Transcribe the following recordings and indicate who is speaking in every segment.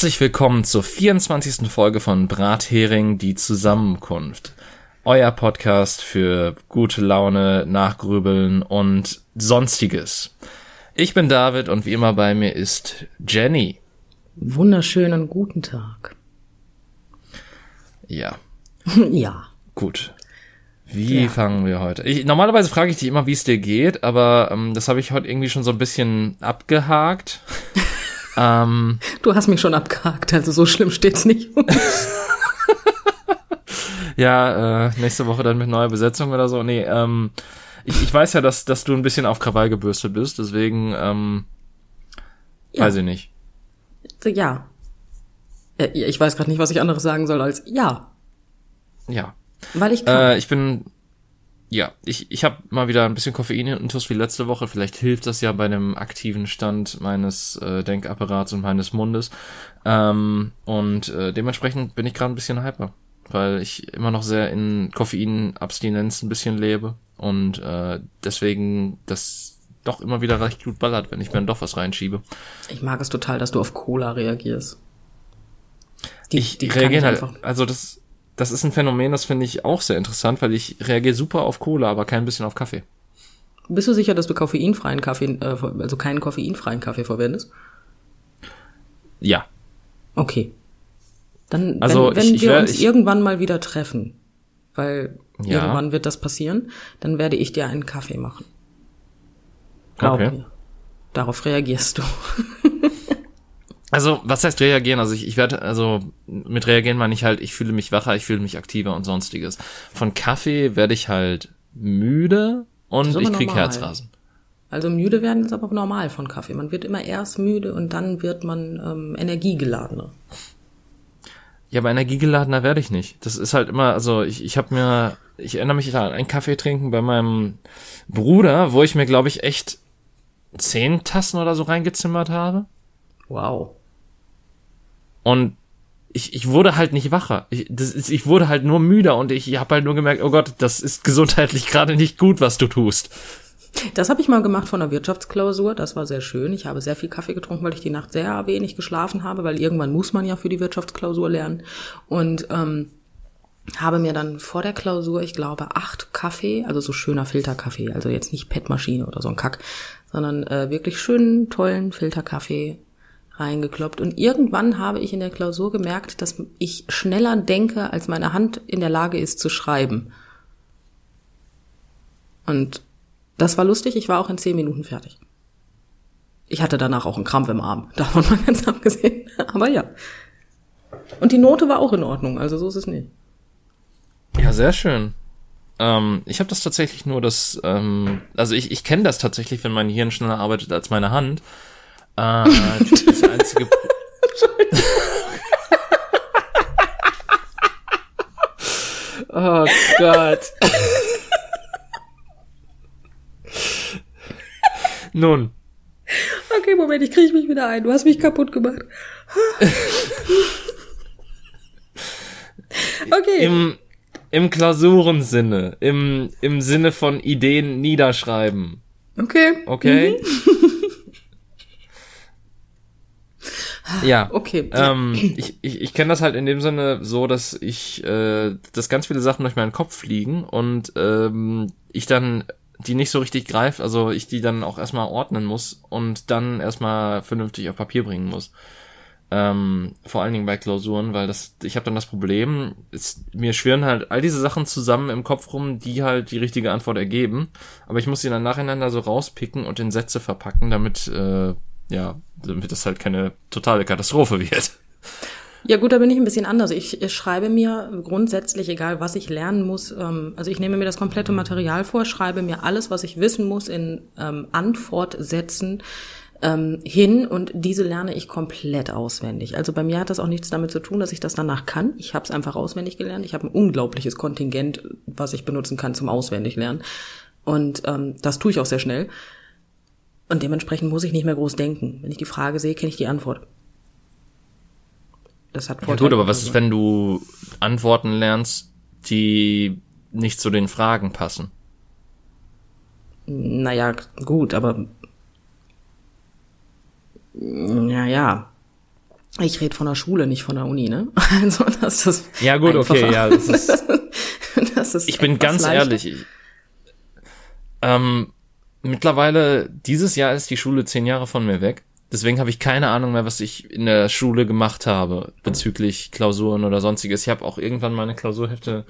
Speaker 1: Herzlich willkommen zur 24. Folge von Brathering, die Zusammenkunft. Euer Podcast für gute Laune, Nachgrübeln und sonstiges. Ich bin David und wie immer bei mir ist Jenny.
Speaker 2: Wunderschönen guten Tag.
Speaker 1: Ja.
Speaker 2: ja.
Speaker 1: Gut. Wie ja. fangen wir heute? Ich, normalerweise frage ich dich immer, wie es dir geht, aber ähm, das habe ich heute irgendwie schon so ein bisschen abgehakt.
Speaker 2: ähm, du hast mich schon abgehakt, also so schlimm steht's nicht.
Speaker 1: ja, äh, nächste Woche dann mit neuer Besetzung oder so. Nee, ähm, ich, ich weiß ja, dass, dass du ein bisschen auf Krawall gebürstet bist, deswegen ähm, ja. weiß ich nicht.
Speaker 2: Ja. Äh, ich weiß gerade nicht, was ich anderes sagen soll als ja.
Speaker 1: Ja.
Speaker 2: Weil ich kann.
Speaker 1: Äh, ich bin ja, ich, ich habe mal wieder ein bisschen Koffein intus wie letzte Woche. Vielleicht hilft das ja bei einem aktiven Stand meines äh, Denkapparats und meines Mundes. Ähm, und äh, dementsprechend bin ich gerade ein bisschen hyper, weil ich immer noch sehr in Koffeinabstinenz ein bisschen lebe und äh, deswegen das doch immer wieder recht gut ballert, wenn ich mir dann doch was reinschiebe.
Speaker 2: Ich mag es total, dass du auf Cola reagierst.
Speaker 1: Die, ich die reagiere halt, also das, das ist ein Phänomen, das finde ich auch sehr interessant, weil ich reagiere super auf Cola, aber kein bisschen auf Kaffee.
Speaker 2: Bist du sicher, dass du koffeinfreien Kaffee, äh, also keinen koffeinfreien Kaffee verwendest?
Speaker 1: Ja.
Speaker 2: Okay. Dann,
Speaker 1: also
Speaker 2: wenn, wenn
Speaker 1: ich, ich
Speaker 2: wir
Speaker 1: wär,
Speaker 2: uns
Speaker 1: ich,
Speaker 2: irgendwann mal wieder treffen, weil
Speaker 1: ja.
Speaker 2: irgendwann wird das passieren, dann werde ich dir einen Kaffee machen. Glaub
Speaker 1: okay.
Speaker 2: mir. Darauf reagierst du.
Speaker 1: Also, was heißt reagieren? Also ich, ich werde, also mit reagieren meine ich halt, ich fühle mich wacher, ich fühle mich aktiver und sonstiges. Von Kaffee werde ich halt müde und ich krieg normal. Herzrasen.
Speaker 2: Also müde werden ist aber normal von Kaffee. Man wird immer erst müde und dann wird man ähm, energiegeladener.
Speaker 1: Ja, aber energiegeladener werde ich nicht. Das ist halt immer, also ich, ich habe mir, ich erinnere mich an einen Kaffee trinken bei meinem Bruder, wo ich mir, glaube ich, echt zehn Tassen oder so reingezimmert habe.
Speaker 2: Wow.
Speaker 1: Und ich, ich wurde halt nicht wacher. Ich, das ist, ich wurde halt nur müder und ich habe halt nur gemerkt, oh Gott, das ist gesundheitlich gerade nicht gut, was du tust.
Speaker 2: Das habe ich mal gemacht von der Wirtschaftsklausur. Das war sehr schön. Ich habe sehr viel Kaffee getrunken, weil ich die Nacht sehr wenig geschlafen habe, weil irgendwann muss man ja für die Wirtschaftsklausur lernen. Und ähm, habe mir dann vor der Klausur, ich glaube, acht Kaffee, also so schöner Filterkaffee, also jetzt nicht PET-Maschine oder so ein Kack, sondern äh, wirklich schönen, tollen Filterkaffee reingekloppt. Und irgendwann habe ich in der Klausur gemerkt, dass ich schneller denke, als meine Hand in der Lage ist zu schreiben. Und das war lustig, ich war auch in zehn Minuten fertig. Ich hatte danach auch einen Krampf im Arm, davon mal ganz abgesehen. Aber ja. Und die Note war auch in Ordnung, also so ist es nicht.
Speaker 1: Ja, sehr schön. Ähm, ich habe das tatsächlich nur das, ähm, also ich, ich kenne das tatsächlich, wenn mein Hirn schneller arbeitet als meine Hand. Äh, das einzige.
Speaker 2: oh Gott.
Speaker 1: Nun.
Speaker 2: Okay, Moment, ich kriege mich wieder ein. Du hast mich kaputt gemacht.
Speaker 1: okay. Im, im Klausurensinne, im, im Sinne von Ideen niederschreiben.
Speaker 2: Okay.
Speaker 1: Okay. Mhm. Ja,
Speaker 2: okay.
Speaker 1: Ähm, ich ich, ich kenne das halt in dem Sinne so, dass ich, äh, dass ganz viele Sachen durch meinen Kopf fliegen und ähm, ich dann die nicht so richtig greife, also ich die dann auch erstmal ordnen muss und dann erstmal vernünftig auf Papier bringen muss. Ähm, vor allen Dingen bei Klausuren, weil das, ich habe dann das Problem, es, mir schwirren halt all diese Sachen zusammen im Kopf rum, die halt die richtige Antwort ergeben, aber ich muss sie dann nacheinander so rauspicken und in Sätze verpacken, damit äh, ja, damit das halt keine totale Katastrophe wird.
Speaker 2: Ja gut, da bin ich ein bisschen anders. Ich, ich schreibe mir grundsätzlich, egal was ich lernen muss, ähm, also ich nehme mir das komplette Material vor, schreibe mir alles, was ich wissen muss, in ähm, Antwortsätzen ähm, hin und diese lerne ich komplett auswendig. Also bei mir hat das auch nichts damit zu tun, dass ich das danach kann. Ich habe es einfach auswendig gelernt. Ich habe ein unglaubliches Kontingent, was ich benutzen kann zum Auswendiglernen. Und ähm, das tue ich auch sehr schnell. Und dementsprechend muss ich nicht mehr groß denken. Wenn ich die Frage sehe, kenne ich die Antwort.
Speaker 1: Das hat Vorteile. Ja gut, aber was ist, wenn du Antworten lernst, die nicht zu den Fragen passen?
Speaker 2: Naja, gut, aber naja. Ich rede von der Schule, nicht von der Uni, ne? Also das ist
Speaker 1: Ja gut, okay, ja, das ist
Speaker 2: das ist
Speaker 1: Ich bin ganz
Speaker 2: leichter.
Speaker 1: ehrlich. Ich, ähm, mittlerweile, dieses Jahr ist die Schule zehn Jahre von mir weg. Deswegen habe ich keine Ahnung mehr, was ich in der Schule gemacht habe bezüglich Klausuren oder sonstiges. Ich habe auch irgendwann meine Klausurhefte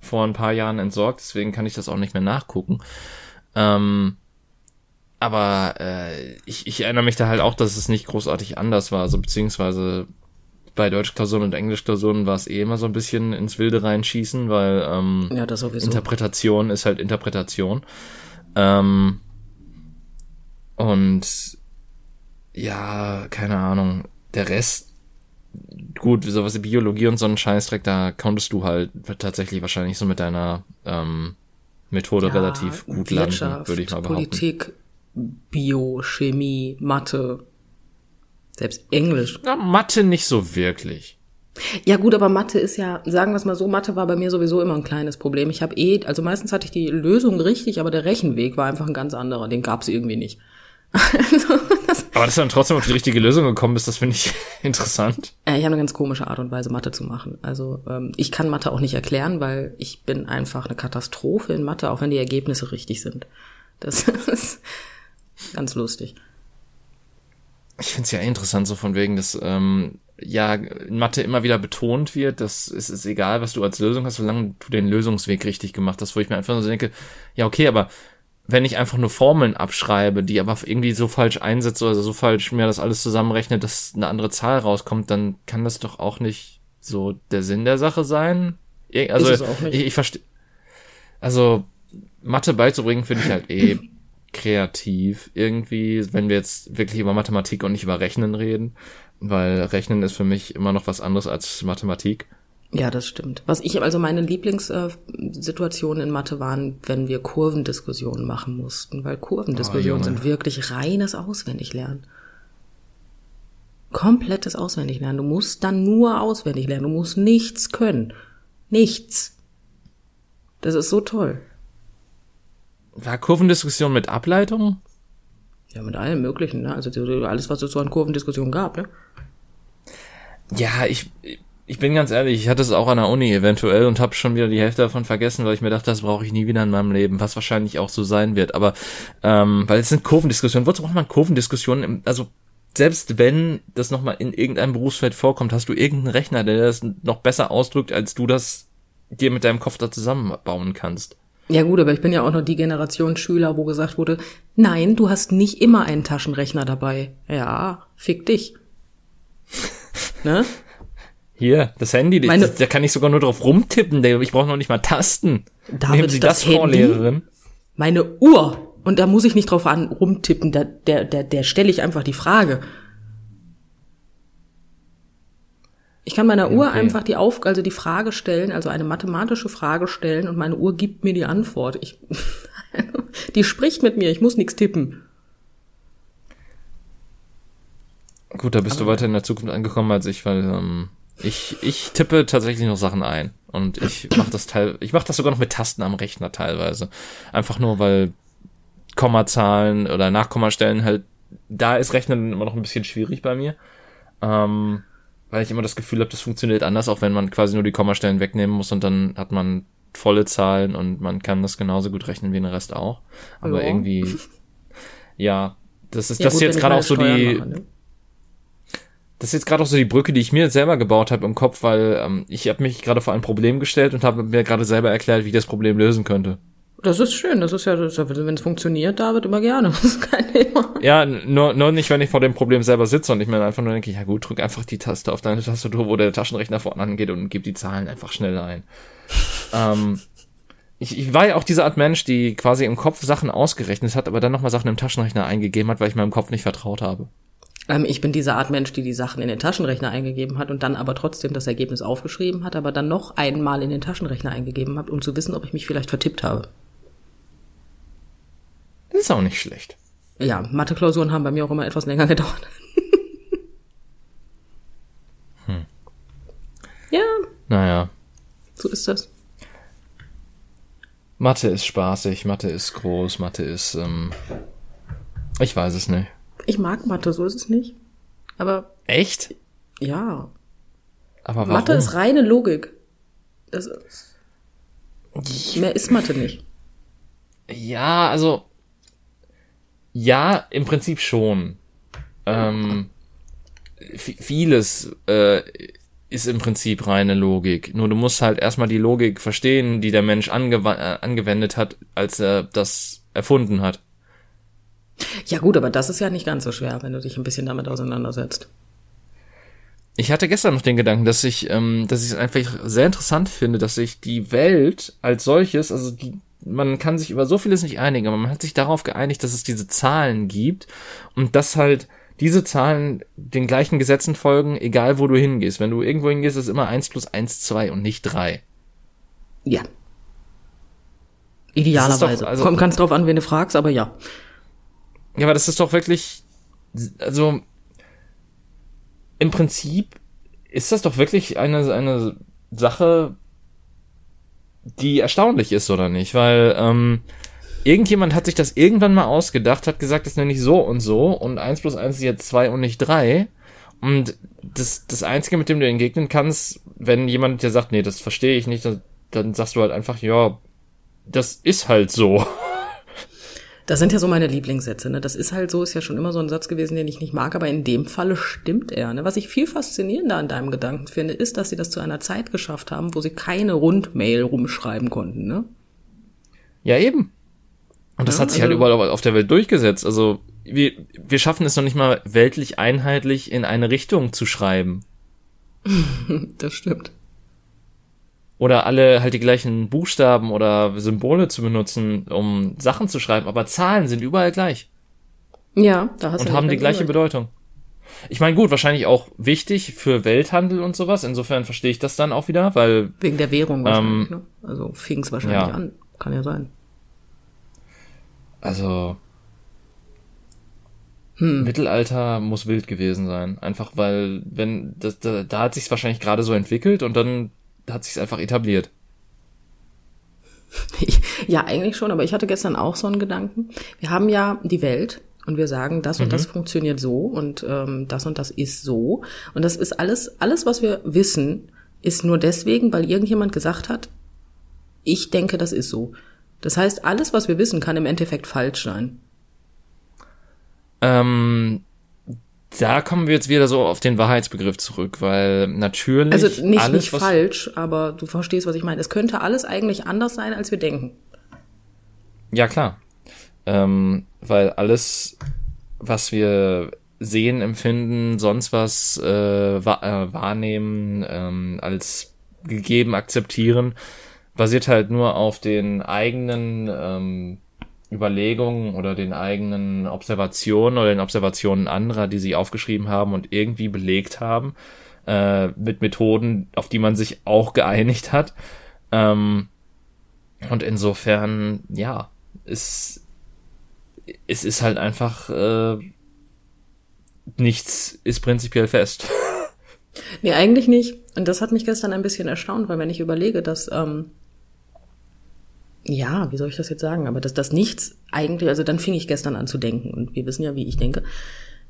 Speaker 1: vor ein paar Jahren entsorgt, deswegen kann ich das auch nicht mehr nachgucken. Ähm, aber äh, ich, ich erinnere mich da halt auch, dass es nicht großartig anders war. Also beziehungsweise bei Deutschklausuren und Englischklausuren war es eh immer so ein bisschen ins Wilde reinschießen, weil ähm,
Speaker 2: Ja, das.
Speaker 1: Interpretation ist halt Interpretation. Ähm, und ja, keine Ahnung. Der Rest, gut, sowas wie Biologie und so einen Scheißdreck, da konntest du halt tatsächlich wahrscheinlich so mit deiner ähm, Methode
Speaker 2: Ja,
Speaker 1: relativ gut landen,
Speaker 2: Wirtschaft,
Speaker 1: würde ich mal behaupten.
Speaker 2: Politik, Bio, Chemie, Mathe, selbst Englisch.
Speaker 1: Ja, Mathe nicht so wirklich.
Speaker 2: Ja gut, aber Mathe ist ja, sagen wir es mal so, Mathe war bei mir sowieso immer ein kleines Problem. Ich habe eh, also meistens hatte ich die Lösung richtig, aber der Rechenweg war einfach ein ganz anderer. Den gab es irgendwie nicht. Also, das,
Speaker 1: Aber dass du dann trotzdem auf die richtige Lösung gekommen bist, das finde ich interessant.
Speaker 2: äh, ich habe eine ganz komische Art und Weise, Mathe zu machen. Also ähm, ich kann Mathe auch nicht erklären, weil ich bin einfach eine Katastrophe in Mathe, auch wenn die Ergebnisse richtig sind. Das ist ganz lustig.
Speaker 1: Ich finde es ja interessant, so von wegen, dass ähm, ja in Mathe immer wieder betont wird, dass es ist egal, was du als Lösung hast, solange du den Lösungsweg richtig gemacht hast, wo ich mir einfach nur so denke, ja, okay, aber wenn ich einfach nur Formeln abschreibe, die aber irgendwie so falsch einsetze oder so falsch mir das alles zusammenrechne, dass eine andere Zahl rauskommt, dann kann das doch auch nicht so der Sinn der Sache sein. Also ich, ich verstehe. Also Mathe beizubringen finde ich halt eh kreativ irgendwie, wenn wir jetzt wirklich über Mathematik und nicht über Rechnen reden, weil Rechnen ist für mich immer noch was anderes als Mathematik.
Speaker 2: Ja, das stimmt. Was ich, also meine Lieblingssituationen in Mathe waren, wenn wir Kurvendiskussionen machen mussten, weil Kurvendiskussionen
Speaker 1: Oh,
Speaker 2: sind wirklich reines Auswendiglernen. Komplettes Auswendiglernen. Du musst dann nur auswendig lernen. Du musst nichts können. Nichts. Das ist so toll.
Speaker 1: War Kurvendiskussion mit Ableitung?
Speaker 2: Ja, mit allem Möglichen, ne? Also so- alles, was es so an Kurvendiskussionen gab, ne?
Speaker 1: Ja, ich, ich bin ganz ehrlich, ich hatte es auch an der Uni eventuell und habe schon wieder die Hälfte davon vergessen, weil ich mir dachte, das brauche ich nie wieder in meinem Leben, was wahrscheinlich auch so sein wird. Aber ähm, weil es sind Kurvendiskussionen, wozu braucht man Kurvendiskussionen? Im- Also selbst wenn das nochmal in irgendeinem Berufsfeld vorkommt, hast du irgendeinen Rechner, der das noch besser ausdrückt, als du das dir mit deinem Kopf da zusammenbauen kannst.
Speaker 2: Ja gut, aber ich bin ja auch noch die Generation Schüler, wo gesagt wurde, nein, du hast nicht immer einen Taschenrechner dabei. Ja, fick dich. ne?
Speaker 1: Hier, das Handy,
Speaker 2: Meine-
Speaker 1: da kann ich sogar nur drauf rumtippen, ich brauche noch nicht mal Tasten.
Speaker 2: David,
Speaker 1: Nehmen Sie
Speaker 2: das
Speaker 1: das,
Speaker 2: Handy?
Speaker 1: Lehrerin.
Speaker 2: Meine Uhr. Und da muss ich nicht drauf an, rumtippen, da, der, der, der stelle ich einfach die Frage. Ich kann meiner Uhr
Speaker 1: okay.
Speaker 2: einfach die Auf, also die Frage stellen, also eine mathematische Frage stellen und meine Uhr gibt mir die Antwort. Ich, die spricht mit mir, ich muss nichts tippen.
Speaker 1: Gut, da bist du weiter in der Zukunft angekommen als ich, weil ähm, ich, ich tippe tatsächlich noch Sachen ein. Und ich mache das teil, ich mache das sogar noch mit Tasten am Rechner teilweise. Einfach nur, weil Kommazahlen oder Nachkommastellen halt, da ist Rechnen immer noch ein bisschen schwierig bei mir. Ähm, weil ich immer das Gefühl habe, das funktioniert anders, auch wenn man quasi nur die Kommastellen wegnehmen muss und dann hat man volle Zahlen und man kann das genauso gut rechnen wie den Rest auch. Aber
Speaker 2: Ja.
Speaker 1: irgendwie, ja, das ist
Speaker 2: Ja,
Speaker 1: das
Speaker 2: gut,
Speaker 1: ist jetzt gerade auch so die,
Speaker 2: mache, ne?
Speaker 1: Das ist jetzt gerade auch so die Brücke, die ich mir selber gebaut habe im Kopf, weil ähm, ich habe mich gerade vor ein Problem gestellt und habe mir gerade selber erklärt, wie ich das Problem lösen könnte.
Speaker 2: Das ist schön, das ist ja, wenn es funktioniert, David, immer gerne. Das ist kein Thema.
Speaker 1: Ja, nur, nur nicht, wenn ich vor dem Problem selber sitze und ich mir einfach nur denke, ja gut, drück einfach die Taste auf deine Tastatur, wo der Taschenrechner vorne angeht und gib die Zahlen einfach schnell ein. ähm, ich, ich war ja auch diese Art Mensch, die quasi im Kopf Sachen ausgerechnet hat, aber dann nochmal Sachen im Taschenrechner eingegeben hat, weil ich meinem Kopf nicht vertraut habe.
Speaker 2: Ähm, ich bin diese Art Mensch, die die Sachen in den Taschenrechner eingegeben hat und dann aber trotzdem das Ergebnis aufgeschrieben hat, aber dann noch einmal in den Taschenrechner eingegeben hat, um zu wissen, ob ich mich vielleicht vertippt habe.
Speaker 1: Das ist auch nicht schlecht.
Speaker 2: Ja, Mathe-Klausuren haben bei mir auch immer etwas länger gedauert. Ja,
Speaker 1: Naja.
Speaker 2: so ist das.
Speaker 1: Mathe ist spaßig, Mathe ist groß, Mathe ist, ähm, ich weiß es nicht.
Speaker 2: Ich mag Mathe, so ist es nicht. Aber
Speaker 1: Echt?
Speaker 2: Ja.
Speaker 1: Aber warum?
Speaker 2: Mathe ist reine Logik. Das ist, mehr ist Mathe nicht.
Speaker 1: Ja, also ja, im Prinzip schon. Ähm, vieles äh, ist im Prinzip reine Logik. Nur du musst halt erstmal die Logik verstehen, die der Mensch angew äh, angewendet hat, als er das erfunden hat.
Speaker 2: Ja gut, aber das ist ja nicht ganz so schwer, wenn du dich ein bisschen damit auseinandersetzt.
Speaker 1: Ich hatte gestern noch den Gedanken, dass ich, ähm, dass ich es einfach sehr interessant finde, dass sich die Welt als solches, also die, man kann sich über so vieles nicht einigen, aber man hat sich darauf geeinigt, dass es diese Zahlen gibt und dass halt diese Zahlen den gleichen Gesetzen folgen, egal wo du hingehst. Wenn du irgendwo hingehst, ist es immer eins plus eins zwei und nicht drei.
Speaker 2: Ja. Idealerweise. Doch, also, Kommt ganz drauf an, wen du fragst, aber ja.
Speaker 1: Ja, aber das ist doch wirklich, also im Prinzip ist das doch wirklich eine, eine Sache, die erstaunlich ist, oder nicht? Weil ähm, irgendjemand hat sich das irgendwann mal ausgedacht, hat gesagt, das nenne ich so und so und eins plus eins ist jetzt zwei und nicht drei. Und das, das Einzige, mit dem du entgegnen kannst, wenn jemand dir sagt, nee, das verstehe ich nicht, dann, dann sagst du halt einfach, ja, das ist halt so.
Speaker 2: Das sind ja so meine Lieblingssätze. Ne? Das ist halt so, ist ja schon immer so ein Satz gewesen, den ich nicht mag, aber in dem Falle stimmt er. Ne? Was ich viel faszinierender an deinem Gedanken finde, ist, dass sie das zu einer Zeit geschafft haben, wo sie keine Rundmail rumschreiben konnten. Ne?
Speaker 1: Ja, eben. Und das ja, hat sich halt also, halt überall auf der Welt durchgesetzt. Also wir, wir schaffen es noch nicht mal weltlich einheitlich in eine Richtung zu schreiben.
Speaker 2: das stimmt
Speaker 1: oder alle halt die gleichen Buchstaben oder Symbole zu benutzen, um Sachen zu schreiben, aber Zahlen sind überall gleich.
Speaker 2: Ja, da hast
Speaker 1: du Und haben die gleiche Bedeutung. Ich meine, gut, wahrscheinlich auch wichtig für Welthandel und sowas. Insofern verstehe ich das dann auch wieder, weil.
Speaker 2: Wegen der Währung wahrscheinlich, ähm, ne? Also fing es wahrscheinlich ja. an. Kann ja sein.
Speaker 1: Also. Hm. Mittelalter muss wild gewesen sein. Einfach weil, wenn, das, da, da hat sich wahrscheinlich gerade so entwickelt und dann hat sich einfach etabliert.
Speaker 2: Ja, eigentlich schon, aber ich hatte gestern auch so einen Gedanken. Wir haben ja die Welt und wir sagen, das und mhm. das funktioniert so und ähm, das und das ist so. Und das ist alles, alles, was wir wissen, ist nur deswegen, weil irgendjemand gesagt hat, ich denke, das ist so. Das heißt, alles, was wir wissen, kann im Endeffekt falsch sein.
Speaker 1: Ähm, da kommen wir jetzt wieder so auf den Wahrheitsbegriff zurück, weil natürlich.
Speaker 2: Also nicht, alles, nicht falsch, aber du verstehst, was ich meine. Es könnte alles eigentlich anders sein, als wir denken.
Speaker 1: Ja, klar. Ähm, weil alles, was wir sehen, empfinden, sonst was äh, äh, wahrnehmen, ähm, als gegeben akzeptieren, basiert halt nur auf den eigenen ähm, Überlegungen oder den eigenen Observationen oder den Observationen anderer, die sie aufgeschrieben haben und irgendwie belegt haben, äh, mit Methoden, auf die man sich auch geeinigt hat. Ähm, und insofern, ja, es, es ist halt einfach, äh, nichts ist prinzipiell fest.
Speaker 2: Nee, eigentlich nicht. Und das hat mich gestern ein bisschen erstaunt, weil wenn ich überlege, dass ähm, ja, wie soll ich das jetzt sagen? Aber dass das nichts eigentlich, also dann fing ich gestern an zu denken und wir wissen ja, wie ich denke.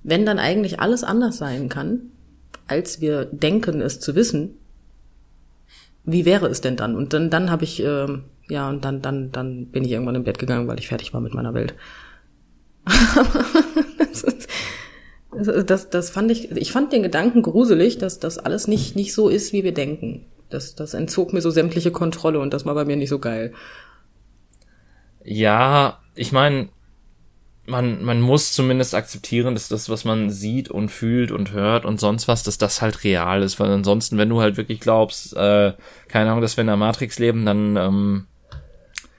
Speaker 2: Wenn dann eigentlich alles anders sein kann, als wir denken es zu wissen, wie wäre es denn dann? Und dann, dann habe ich, äh, ja, und dann, dann, dann bin ich irgendwann im Bett gegangen, weil ich fertig war mit meiner Welt. das, das, das fand ich, ich fand den Gedanken gruselig, dass das alles nicht, nicht so ist, wie wir denken. Das, das entzog mir so sämtliche Kontrolle und das war bei mir nicht so geil.
Speaker 1: Ja, ich meine, man, man muss zumindest akzeptieren, dass das, was man sieht und fühlt und hört und sonst was, dass das halt real ist. Weil ansonsten, wenn du halt wirklich glaubst, äh, keine Ahnung, dass wir in der Matrix leben, dann ähm,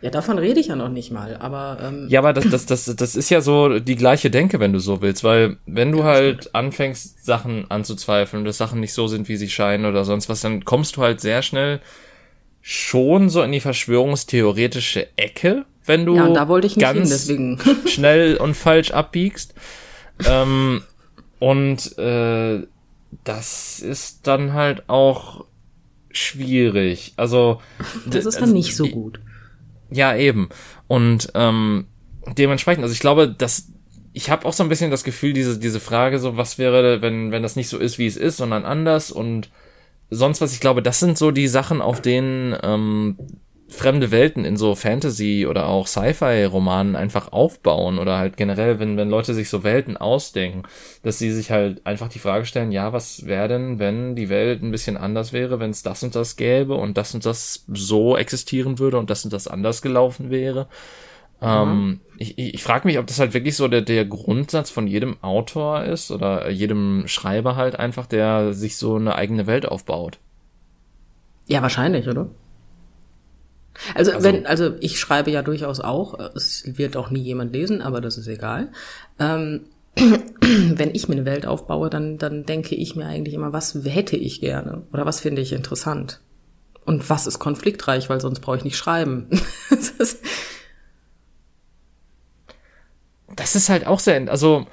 Speaker 2: ja, davon rede ich ja noch nicht mal, aber ähm
Speaker 1: Ja, aber das, das, das, das ist ja so die gleiche Denke, wenn du so willst, weil wenn du ja, halt stimmt. anfängst, Sachen anzuzweifeln, dass Sachen nicht so sind, wie sie scheinen oder sonst was, dann kommst du halt sehr schnell schon so in die verschwörungstheoretische Ecke wenn du
Speaker 2: ja, ganz hin,
Speaker 1: schnell und falsch abbiegst. Ähm, und äh, das ist dann halt auch schwierig. Also
Speaker 2: das ist dann also, nicht so gut.
Speaker 1: Ja, eben. Und ähm, dementsprechend, also ich glaube, dass ich habe auch so ein bisschen das Gefühl, diese, diese Frage, so, was wäre, wenn, wenn das nicht so ist, wie es ist, sondern anders und sonst was, ich glaube, das sind so die Sachen, auf denen ähm, fremde Welten in so Fantasy oder auch Sci-Fi-Romanen einfach aufbauen oder halt generell, wenn, wenn Leute sich so Welten ausdenken, dass sie sich halt einfach die Frage stellen, ja, was wäre denn, wenn die Welt ein bisschen anders wäre, wenn es das und das gäbe und das und das so existieren würde und das und das anders gelaufen wäre. Ähm, ich ich, ich frage mich, ob das halt wirklich so der, der Grundsatz von jedem Autor ist oder jedem Schreiber halt einfach, der sich so eine eigene Welt aufbaut.
Speaker 2: Ja, wahrscheinlich, oder? Also, also, wenn, also ich schreibe ja durchaus auch, es wird auch nie jemand lesen, aber das ist egal. Ähm, wenn ich mir eine Welt aufbaue, dann, dann denke ich mir eigentlich immer, was hätte ich gerne oder was finde ich interessant? Und was ist konfliktreich, weil sonst brauche ich nicht schreiben.
Speaker 1: das, ist das ist halt auch sehr, also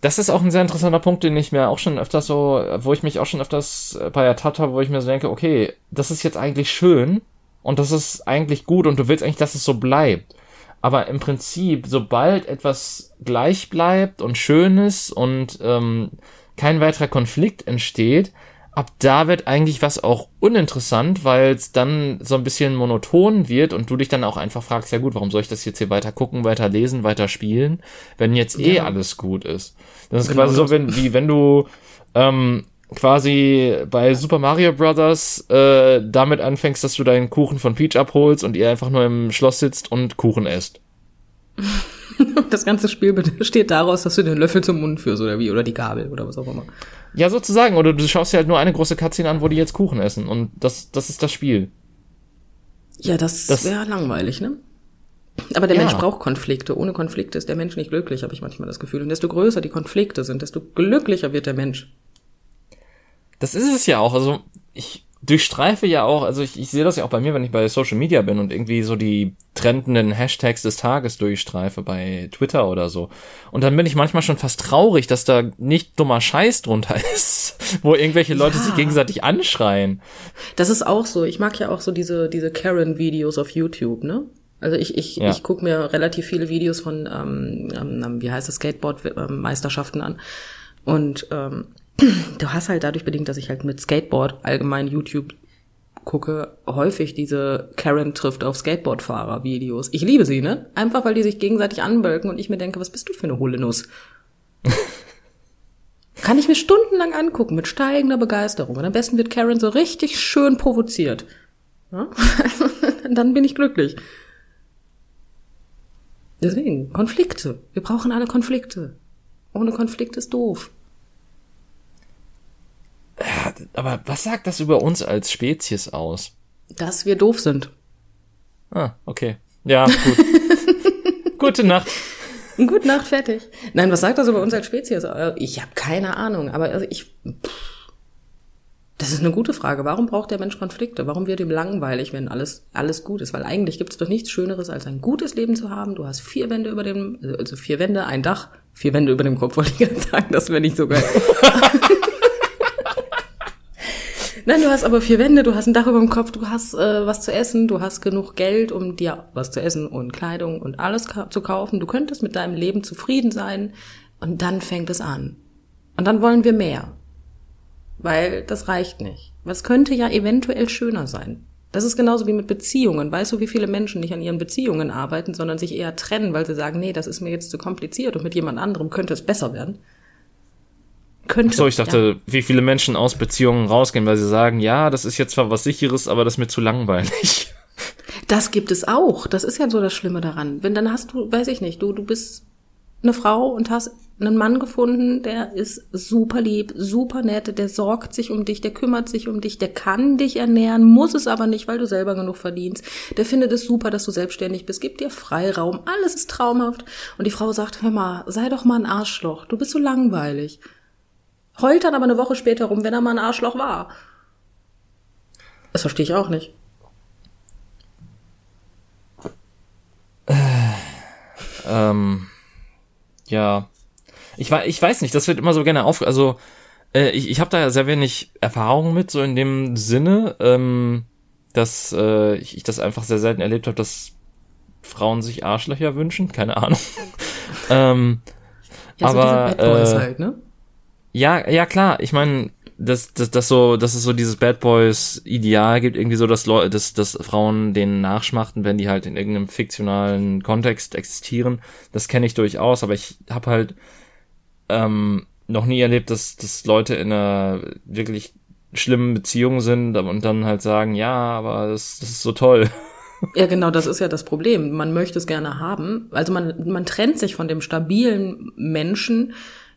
Speaker 1: das ist auch ein sehr interessanter Punkt, den ich mir auch schon öfters so, wo ich mich auch schon öfters bei ertappt habe, wo ich mir so denke, okay, das ist jetzt eigentlich schön, und das ist eigentlich gut und du willst eigentlich, dass es so bleibt. Aber im Prinzip, sobald etwas gleich bleibt und schön ist und ähm, kein weiterer Konflikt entsteht, ab da wird eigentlich was auch uninteressant, weil es dann so ein bisschen monoton wird und du dich dann auch einfach fragst, ja gut, warum soll ich das jetzt hier weiter gucken, weiter lesen, weiter spielen, wenn jetzt eh ja. alles gut ist. Das ist genau quasi so, wenn, wie wenn du ähm, quasi bei Super Mario Brothers äh, damit anfängst, dass du deinen Kuchen von Peach abholst und ihr einfach nur im Schloss sitzt und Kuchen esst.
Speaker 2: Das ganze Spiel besteht daraus, dass du den Löffel zum Mund führst oder wie, oder die Gabel oder was auch immer.
Speaker 1: Ja, sozusagen. Oder du schaust dir halt nur eine große Cutscene an, wo die jetzt Kuchen essen. Und das, das ist das Spiel.
Speaker 2: Ja, das, das wäre langweilig, ne? Aber der ja. Mensch braucht Konflikte. Ohne Konflikte ist der Mensch nicht glücklich, habe ich manchmal das Gefühl. Und desto größer die Konflikte sind, desto glücklicher wird der Mensch.
Speaker 1: Das ist es ja auch. Also ich durchstreife ja auch, also ich, ich sehe das ja auch bei mir, wenn ich bei Social Media bin und irgendwie so die trendenden Hashtags des Tages durchstreife bei Twitter oder so. Und dann bin ich manchmal schon fast traurig, dass da nicht dummer Scheiß drunter ist, wo irgendwelche Leute ja. sich gegenseitig anschreien.
Speaker 2: Das ist auch so. Ich mag ja auch so diese, diese Karen-Videos auf YouTube, ne? Also ich, ich, ja. ich gucke mir relativ viele Videos von, ähm, ähm, wie heißt das, Skateboard-Meisterschaften an. Und ähm, du hast halt dadurch bedingt, dass ich halt mit Skateboard allgemein YouTube gucke, häufig diese Karen trifft auf Skateboardfahrer Videos. Ich liebe sie, ne? Einfach weil die sich gegenseitig anbölken und ich mir denke, was bist du für eine Hohlenuss? Kann ich mir stundenlang angucken mit steigender Begeisterung. Und am besten wird Karen so richtig schön provoziert. Ja? Dann bin ich glücklich. Deswegen, Konflikte. Wir brauchen alle Konflikte. Ohne Konflikt ist doof.
Speaker 1: Aber was sagt das über uns als Spezies aus?
Speaker 2: Dass wir doof sind.
Speaker 1: Ah, okay. Ja, gut. Gute Nacht.
Speaker 2: Gute Nacht, fertig. Nein, was sagt das über uns als Spezies? Ich habe keine Ahnung, aber also ich. Das ist eine gute Frage. Warum braucht der Mensch Konflikte? Warum wird ihm langweilig, wenn alles alles gut ist? Weil eigentlich gibt es doch nichts Schöneres, als ein gutes Leben zu haben. Du hast vier Wände über dem, also vier Wände, ein Dach, vier Wände über dem Kopf, wollte ich gerade sagen. Das wäre nicht so geil. Nein, du hast aber vier Wände, du hast ein Dach über dem Kopf, du hast äh, was zu essen, du hast genug Geld, um dir was zu essen und Kleidung und alles ka zu kaufen. Du könntest mit deinem Leben zufrieden sein und dann fängt es an. Und dann wollen wir mehr. Weil das reicht nicht. Was könnte ja eventuell schöner sein. Das ist genauso wie mit Beziehungen. Weißt du, wie viele Menschen nicht an ihren Beziehungen arbeiten, sondern sich eher trennen, weil sie sagen, nee, das ist mir jetzt zu kompliziert und mit jemand anderem könnte es besser werden?
Speaker 1: Könnte. So, ich dachte, ja. wie viele Menschen aus Beziehungen rausgehen, weil sie sagen, ja, das ist jetzt zwar was sicheres, aber das ist mir zu langweilig.
Speaker 2: Das gibt es auch. Das ist ja so das Schlimme daran. Wenn dann hast du, weiß ich nicht, du, du bist eine Frau und hast einen Mann gefunden, der ist super lieb, super nett, der sorgt sich um dich, der kümmert sich um dich, der kann dich ernähren, muss es aber nicht, weil du selber genug verdienst. Der findet es super, dass du selbstständig bist, gibt dir Freiraum, alles ist traumhaft. Und die Frau sagt, hör mal, sei doch mal ein Arschloch, du bist so langweilig. Heult dann aber eine Woche später rum, wenn er mal ein Arschloch war. Das verstehe ich auch nicht.
Speaker 1: Äh, ähm, ja. Ich, ich weiß nicht, das wird immer so gerne auf. Also, äh, ich, ich habe da sehr wenig Erfahrung mit, so in dem Sinne, ähm, dass äh, ich, ich das einfach sehr selten erlebt habe, dass Frauen sich Arschlöcher wünschen. Keine Ahnung. ähm,
Speaker 2: Ja, so
Speaker 1: aber äh,
Speaker 2: halt, ne?
Speaker 1: Ja, ja klar. Ich meine, dass das, das so, dass es so dieses Bad Boys Ideal gibt, irgendwie so, dass Leute, dass, dass Frauen denen nachschmachten, wenn die halt in irgendeinem fiktionalen Kontext existieren. Das kenne ich durchaus, aber ich habe halt ähm, noch nie erlebt, dass, dass Leute in einer wirklich schlimmen Beziehung sind und dann halt sagen, ja, aber das, das ist so toll.
Speaker 2: Ja, genau, das ist ja das Problem. Man möchte es gerne haben. Also man, man trennt sich von dem stabilen Menschen,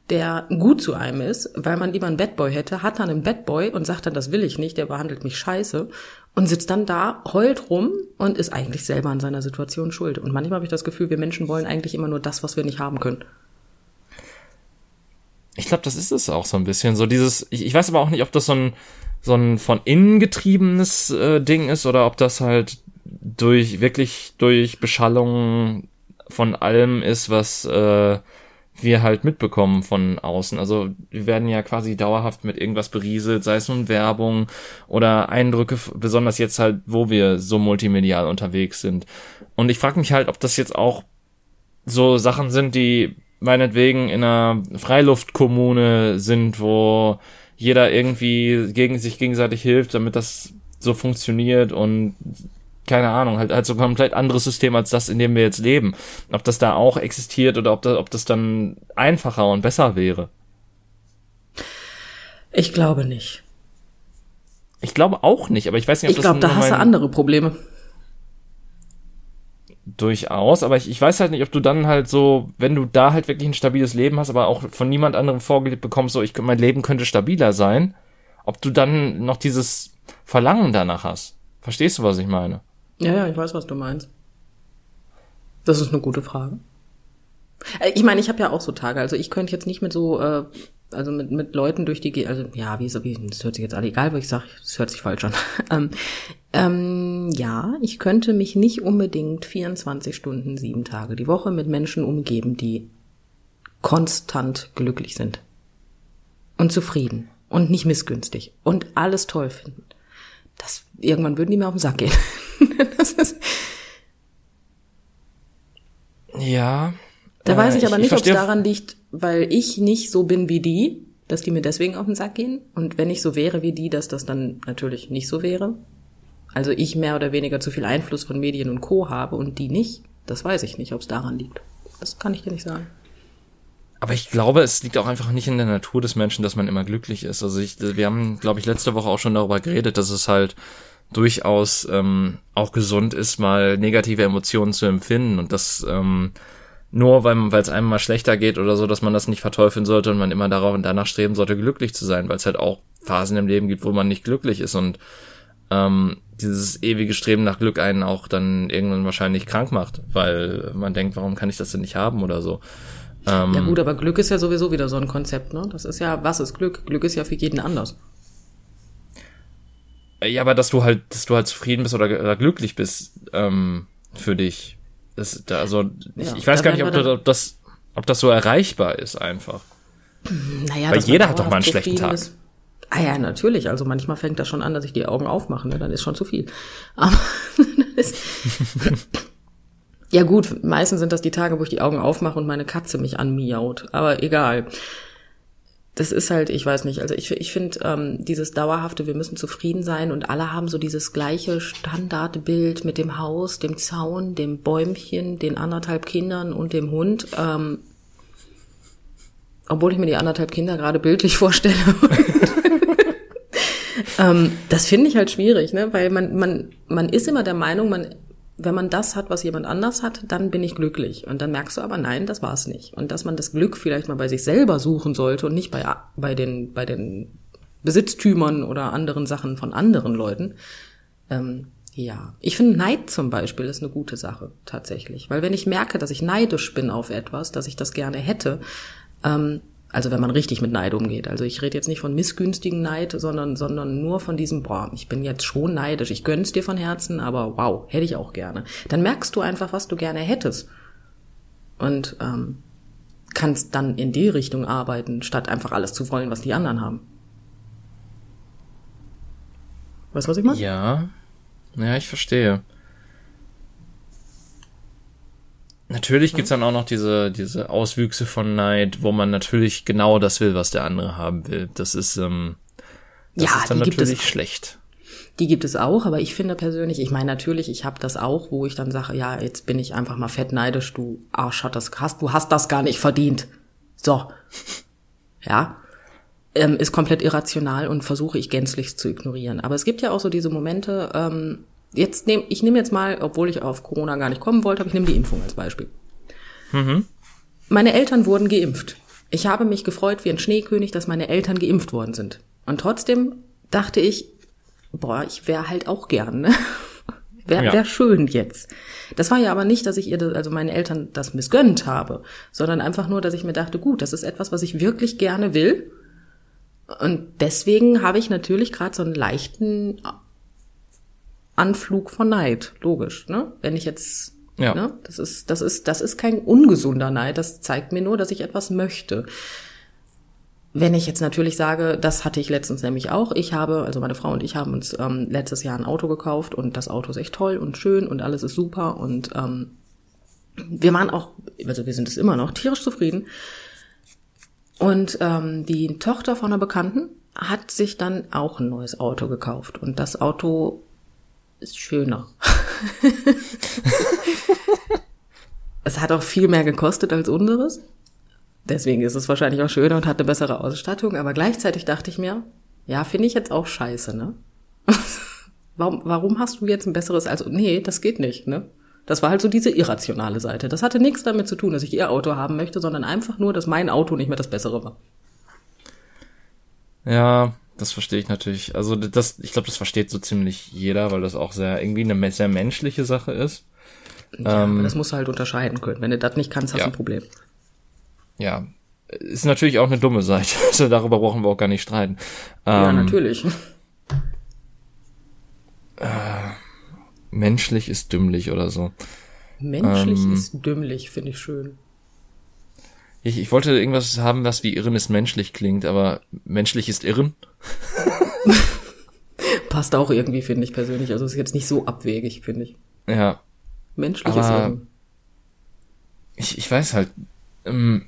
Speaker 2: der gut zu einem ist, weil man lieber einen Bad Boy hätte, hat dann einen Bad Boy und sagt dann, das will ich nicht, der behandelt mich scheiße und sitzt dann da, heult rum und ist eigentlich selber an seiner Situation schuld. Und manchmal habe ich das Gefühl, wir Menschen wollen eigentlich immer nur das, was wir nicht haben können.
Speaker 1: Ich glaube, das ist es auch so ein bisschen. So dieses, ich, ich weiß aber auch nicht, ob das so ein, so ein von innen getriebenes äh, Ding ist oder ob das halt durch, wirklich durch Beschallung von allem ist, was äh, wir halt mitbekommen von außen. Also wir werden ja quasi dauerhaft mit irgendwas berieselt, sei es nun Werbung oder Eindrücke, besonders jetzt halt, wo wir so multimedial unterwegs sind. Und ich frage mich halt, ob das jetzt auch so Sachen sind, die meinetwegen in einer Freiluftkommune sind, wo jeder irgendwie gegen sich gegenseitig hilft, damit das so funktioniert und keine Ahnung, halt, halt so ein komplett anderes System als das, in dem wir jetzt leben. Ob das da auch existiert oder ob das, ob das dann einfacher und besser wäre.
Speaker 2: Ich glaube nicht.
Speaker 1: Ich glaube auch nicht, aber ich weiß nicht, ob
Speaker 2: ich glaube,
Speaker 1: das
Speaker 2: da
Speaker 1: nur
Speaker 2: hast du andere Probleme.
Speaker 1: durchaus, aber ich, ich weiß halt nicht, ob du dann halt so, wenn du da halt wirklich ein stabiles Leben hast, aber auch von niemand anderem vorgelebt bekommst, so ich mein Leben könnte stabiler sein, ob du dann noch dieses Verlangen danach hast. Verstehst du, was ich meine?
Speaker 2: Ja, ja, ich weiß, was du meinst. Das ist eine gute Frage. Äh, Ich meine, ich habe ja auch so Tage. Also ich könnte jetzt nicht mit so, äh, also mit, mit Leuten durch die, Ge also ja, wie so, wie, das hört sich jetzt alle egal, was ich sage, das hört sich falsch an. ähm, ähm, ja, ich könnte mich nicht unbedingt 24 Stunden, sieben Tage die Woche mit Menschen umgeben, die konstant glücklich sind und zufrieden und nicht missgünstig und alles toll finden. Das irgendwann würden die mir auf den Sack gehen. das ist,
Speaker 1: Ja.
Speaker 2: Da
Speaker 1: Äh,
Speaker 2: weiß ich aber nicht, ob es daran liegt, weil ich nicht so bin wie die, dass die mir deswegen auf den Sack gehen. Und wenn ich so wäre wie die, dass das dann natürlich nicht so wäre. Also ich mehr oder weniger zu viel Einfluss von Medien und Co. habe und die nicht. Das weiß ich nicht, ob es daran liegt. Das kann ich dir nicht sagen.
Speaker 1: Aber ich glaube, es liegt auch einfach nicht in der Natur des Menschen, dass man immer glücklich ist. Also ich, wir haben, glaube ich, letzte Woche auch schon darüber geredet, dass es halt durchaus ähm, auch gesund ist, mal negative Emotionen zu empfinden und das ähm, nur weil es einem mal schlechter geht oder so, dass man das nicht verteufeln sollte und man immer darauf und danach streben sollte, glücklich zu sein, weil es halt auch Phasen im Leben gibt, wo man nicht glücklich ist und ähm, dieses ewige Streben nach Glück einen auch dann irgendwann wahrscheinlich krank macht, weil man denkt, warum kann ich das denn nicht haben oder so. Ähm,
Speaker 2: Ja gut, aber Glück ist ja sowieso wieder so ein Konzept, ne? Das ist ja, was ist Glück? Glück ist ja für jeden anders.
Speaker 1: Ja, aber dass du halt, dass du halt zufrieden bist oder, oder glücklich bist ähm, für dich. Das, da, also ich,
Speaker 2: Ja,
Speaker 1: ich weiß gar nicht, ob, ob das, ob das so erreichbar ist einfach.
Speaker 2: Naja,
Speaker 1: Weil jeder hat doch mal einen schlechten Tag.
Speaker 2: Ist. Ah ja, natürlich. Also manchmal fängt das schon an, dass ich die Augen aufmache, ne? dann ist schon zu viel. Aber ist, ja gut, meistens sind das die Tage, wo ich die Augen aufmache und meine Katze mich anmiaut. Aber egal. Das ist halt, ich weiß nicht, also ich, ich finde ähm, dieses dauerhafte, wir müssen zufrieden sein und alle haben so dieses gleiche Standardbild mit dem Haus, dem Zaun, dem Bäumchen, den anderthalb Kindern und dem Hund. Ähm, obwohl ich mir die anderthalb Kinder gerade bildlich vorstelle. ähm, das finde ich halt schwierig, ne? Weil man, man, man ist immer der Meinung, man, wenn man das hat, was jemand anders hat, dann bin ich glücklich. Und dann merkst du aber, nein, das war es nicht. Und dass man das Glück vielleicht mal bei sich selber suchen sollte und nicht bei, bei den, bei den Besitztümern oder anderen Sachen von anderen Leuten. Ähm, ja, ich finde Neid zum Beispiel ist eine gute Sache tatsächlich, weil wenn ich merke, dass ich neidisch bin auf etwas, dass ich das gerne hätte, ähm, also wenn man richtig mit Neid umgeht. Also ich rede jetzt nicht von missgünstigen Neid, sondern, sondern nur von diesem, boah, ich bin jetzt schon neidisch, ich gönn's dir von Herzen, aber wow, hätte ich auch gerne. Dann merkst du einfach, was du gerne hättest. Und ähm, kannst dann in die Richtung arbeiten, statt einfach alles zu wollen, was die anderen haben. Weißt du, was ich meine?
Speaker 1: Ja. Ja, ich verstehe. Natürlich gibt's dann auch noch diese, diese Auswüchse von Neid, wo man natürlich genau das will, was der andere haben will. Das ist, ähm, das
Speaker 2: Ja,
Speaker 1: ist dann natürlich schlecht.
Speaker 2: Die gibt es auch, aber ich finde persönlich, ich meine natürlich, ich habe das auch, wo ich dann sage, ja, jetzt bin ich einfach mal fett neidisch, du Arsch hat das, hast, du hast das gar nicht verdient. So. Ja. Ähm, ist komplett irrational und versuche ich gänzlich zu ignorieren. Aber es gibt ja auch so diese Momente, ähm, jetzt nehm, ich nehme jetzt mal, obwohl ich auf Corona gar nicht kommen wollte, aber ich nehme die Impfung als Beispiel. Meine Eltern wurden geimpft. Ich habe mich gefreut wie ein Schneekönig, dass meine Eltern geimpft worden sind. Und trotzdem dachte ich, boah, ich wäre halt auch gern. Ne? Wäre
Speaker 1: Ja.
Speaker 2: wär schön jetzt. Das war ja aber nicht, dass ich ihr, das, also meine Eltern das missgönnt habe, sondern einfach nur, dass ich mir dachte, gut, das ist etwas, was ich wirklich gerne will. Und deswegen habe ich natürlich gerade so einen leichten Anflug von Neid, logisch. Ne? Wenn ich jetzt,
Speaker 1: Ja.
Speaker 2: ne? das ist, das ist, das ist kein ungesunder Neid. Das zeigt mir nur, dass ich etwas möchte. Wenn ich jetzt natürlich sage, das hatte ich letztens nämlich auch. Ich habe, also meine Frau und ich haben uns ähm, letztes Jahr ein Auto gekauft und das Auto ist echt toll und schön und alles ist super und ähm, wir waren auch, also wir sind es immer noch, tierisch zufrieden. Und ähm, die Tochter von einer Bekannten hat sich dann auch ein neues Auto gekauft und das Auto ist schöner. es hat auch viel mehr gekostet als unseres. Deswegen ist es wahrscheinlich auch schöner und hat eine bessere Ausstattung. Aber gleichzeitig dachte ich mir, ja, finde ich jetzt auch scheiße, ne? warum, warum hast du jetzt ein besseres als, nee, das geht nicht, ne? Das war halt so diese irrationale Seite. Das hatte nichts damit zu tun, dass ich ihr Auto haben möchte, sondern einfach nur, dass mein Auto nicht mehr das bessere war.
Speaker 1: Ja, das verstehe ich natürlich. Also das, ich glaube, das versteht so ziemlich jeder, weil das auch sehr irgendwie eine sehr menschliche Sache ist.
Speaker 2: Ja, aber das musst du halt unterscheiden können. Wenn du das nicht kannst, hast du
Speaker 1: ja.
Speaker 2: ein Problem.
Speaker 1: Ja, ist natürlich auch eine dumme Seite. Also darüber brauchen wir auch gar nicht streiten.
Speaker 2: Ja,
Speaker 1: Ähm,
Speaker 2: natürlich.
Speaker 1: Menschlich ist dümmlich oder so.
Speaker 2: Menschlich
Speaker 1: ähm,
Speaker 2: ist dümmlich, finde ich schön.
Speaker 1: Ich, ich wollte irgendwas haben, was wie Irren ist menschlich klingt, aber menschlich ist Irren.
Speaker 2: Passt auch irgendwie, finde ich persönlich. Also ist jetzt nicht so abwegig, finde ich.
Speaker 1: Ja,
Speaker 2: Menschlich ist
Speaker 1: Aber-
Speaker 2: irgendwie.
Speaker 1: ich, ich weiß halt. Ähm,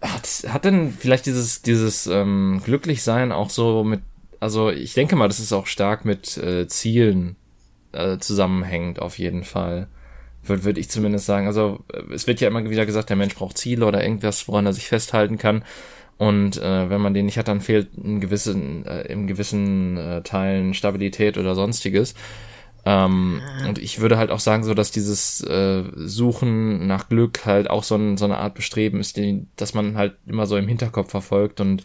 Speaker 1: hat, hat denn vielleicht dieses, dieses ähm, Glücklichsein auch so mit, also ich denke mal, das ist auch stark mit äh, Zielen äh, zusammenhängend auf jeden Fall. Würde würd ich zumindest sagen. Also äh, es wird ja immer wieder gesagt, der Mensch braucht Ziele oder irgendwas, woran er sich festhalten kann. Und äh, wenn man den nicht hat, dann fehlt in gewissen, äh, in gewissen äh, Teilen Stabilität oder sonstiges. Ähm, und ich würde halt auch sagen, so dass dieses äh, Suchen nach Glück halt auch so, ein, so eine Art Bestreben ist, die, dass man halt immer so im Hinterkopf verfolgt und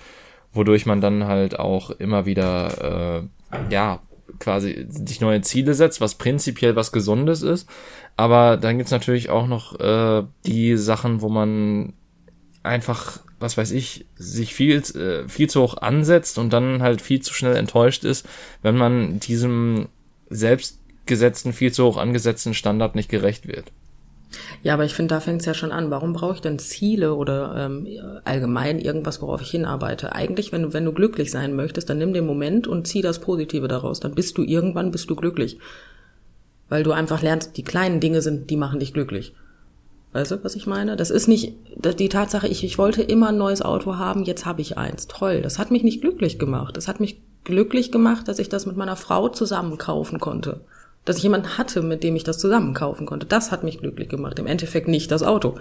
Speaker 1: wodurch man dann halt auch immer wieder äh, ja quasi sich neue Ziele setzt, was prinzipiell was Gesundes ist. Aber dann gibt's natürlich auch noch äh, die Sachen, wo man einfach, was weiß ich, sich viel, äh, viel zu hoch ansetzt und dann halt viel zu schnell enttäuscht ist, wenn man diesem selbstgesetzten, viel zu hoch angesetzten Standard nicht gerecht wird.
Speaker 2: Ja, aber ich finde, da fängt es ja schon an. Warum brauche ich denn Ziele oder ähm, allgemein irgendwas, worauf ich hinarbeite? Eigentlich, wenn du, wenn du glücklich sein möchtest, dann nimm den Moment und zieh das Positive daraus. Dann bist du irgendwann, bist du glücklich. Weil du einfach lernst, die kleinen Dinge sind, die machen dich glücklich. Weißt du, was ich meine? Das ist nicht die Tatsache, ich, ich wollte immer ein neues Auto haben, jetzt habe ich eins. Toll. Das hat mich nicht glücklich gemacht. Das hat mich glücklich gemacht, dass ich das mit meiner Frau zusammen kaufen konnte. Dass ich jemanden hatte, mit dem ich das zusammen kaufen konnte. Das hat mich glücklich gemacht. Im Endeffekt nicht das Auto.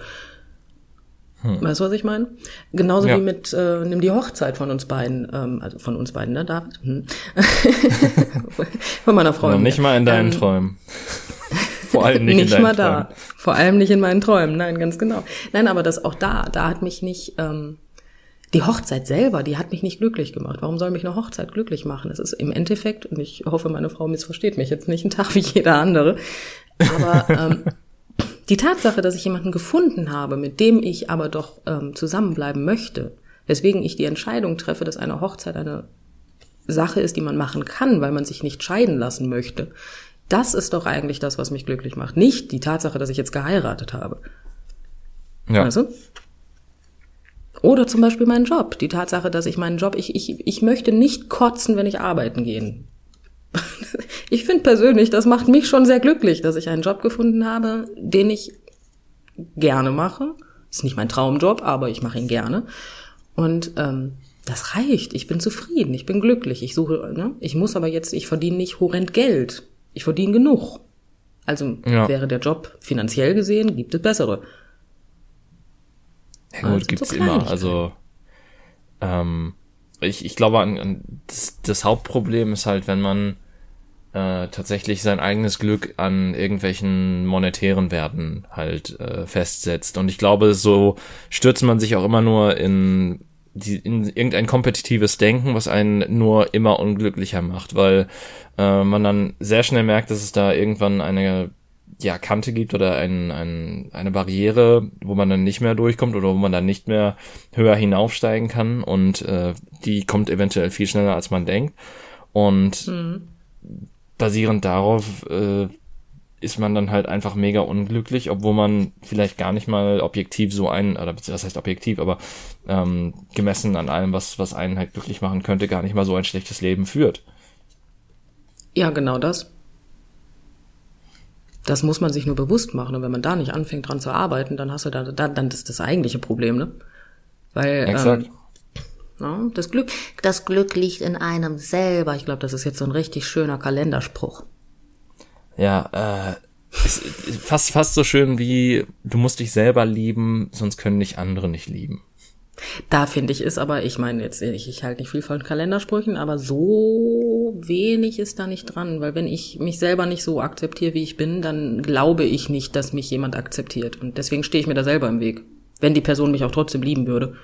Speaker 2: Weißt du, was ich meine? Genauso
Speaker 1: Ja.
Speaker 2: wie mit, äh, nimm die Hochzeit von uns beiden, ähm, also von uns beiden, ne, David? Hm. von meiner Frau.
Speaker 1: Noch nicht mal in deinen
Speaker 2: Ähm,
Speaker 1: Träumen. Vor allem nicht,
Speaker 2: nicht
Speaker 1: in
Speaker 2: mal
Speaker 1: Träumen.
Speaker 2: da. Vor allem nicht in meinen Träumen. Nein, ganz genau. Nein, aber das auch da, da hat mich nicht, ähm, die Hochzeit selber, die hat mich nicht glücklich gemacht. Warum soll mich eine Hochzeit glücklich machen? Es ist im Endeffekt, und ich hoffe, meine Frau missversteht mich jetzt nicht einen Tag wie jeder andere, aber ähm, die Tatsache, dass ich jemanden gefunden habe, mit dem ich aber doch ähm, zusammenbleiben möchte, weswegen ich die Entscheidung treffe, dass eine Hochzeit eine Sache ist, die man machen kann, weil man sich nicht scheiden lassen möchte. Das ist doch eigentlich das, was mich glücklich macht. Nicht die Tatsache, dass ich jetzt geheiratet habe.
Speaker 1: Ja.
Speaker 2: Weißt du? Oder zum Beispiel meinen Job. Die Tatsache, dass ich meinen Job, ich, ich, ich möchte nicht kotzen, wenn ich arbeiten gehen ich finde persönlich, das macht mich schon sehr glücklich, dass ich einen Job gefunden habe, den ich gerne mache. Ist nicht mein Traumjob, aber ich mache ihn gerne. Und ähm, das reicht. Ich bin zufrieden, ich bin glücklich. Ich suche, ne? Ich muss aber jetzt, ich verdiene nicht horrend Geld. Ich verdiene genug. Also ja. wäre der Job finanziell gesehen, gibt es bessere.
Speaker 1: Ja, gut, also gibt's so immer. Also ähm, ich, ich glaube, an, an das, das Hauptproblem ist halt, wenn man äh, tatsächlich sein eigenes Glück an irgendwelchen monetären Werten halt äh, festsetzt. Und ich glaube, so stürzt man sich auch immer nur in, die, in irgendein kompetitives Denken, was einen nur immer unglücklicher macht, weil äh, man dann sehr schnell merkt, dass es da irgendwann eine ja, Kante gibt oder ein, ein, eine Barriere, wo man dann nicht mehr durchkommt oder wo man dann nicht mehr höher hinaufsteigen kann und äh, die kommt eventuell viel schneller, als man denkt. Und mhm basierend darauf äh, ist man dann halt einfach mega unglücklich, obwohl man vielleicht gar nicht mal objektiv so ein, oder was heißt objektiv, aber ähm, gemessen an allem, was, was einen halt glücklich machen könnte, gar nicht mal so ein schlechtes Leben führt.
Speaker 2: Ja, genau das. Das muss man sich nur bewusst machen. Und wenn man da nicht anfängt dran zu arbeiten, dann hast du da, da dann ist das eigentliche Problem, ne? Weil Exakt. Ähm, Ne? Das Glück, das Glück liegt in einem selber. Ich glaube, das ist jetzt so ein richtig schöner Kalenderspruch.
Speaker 1: Ja, äh, ist fast, fast so schön wie, du musst dich selber lieben, sonst können dich andere nicht lieben.
Speaker 2: Da finde ich ist aber, ich meine jetzt, ich, ich halte nicht viel von Kalendersprüchen, aber so wenig ist da nicht dran, weil wenn ich mich selber nicht so akzeptiere, wie ich bin, dann glaube ich nicht, dass mich jemand akzeptiert und deswegen stehe ich mir da selber im Weg, wenn die Person mich auch trotzdem lieben würde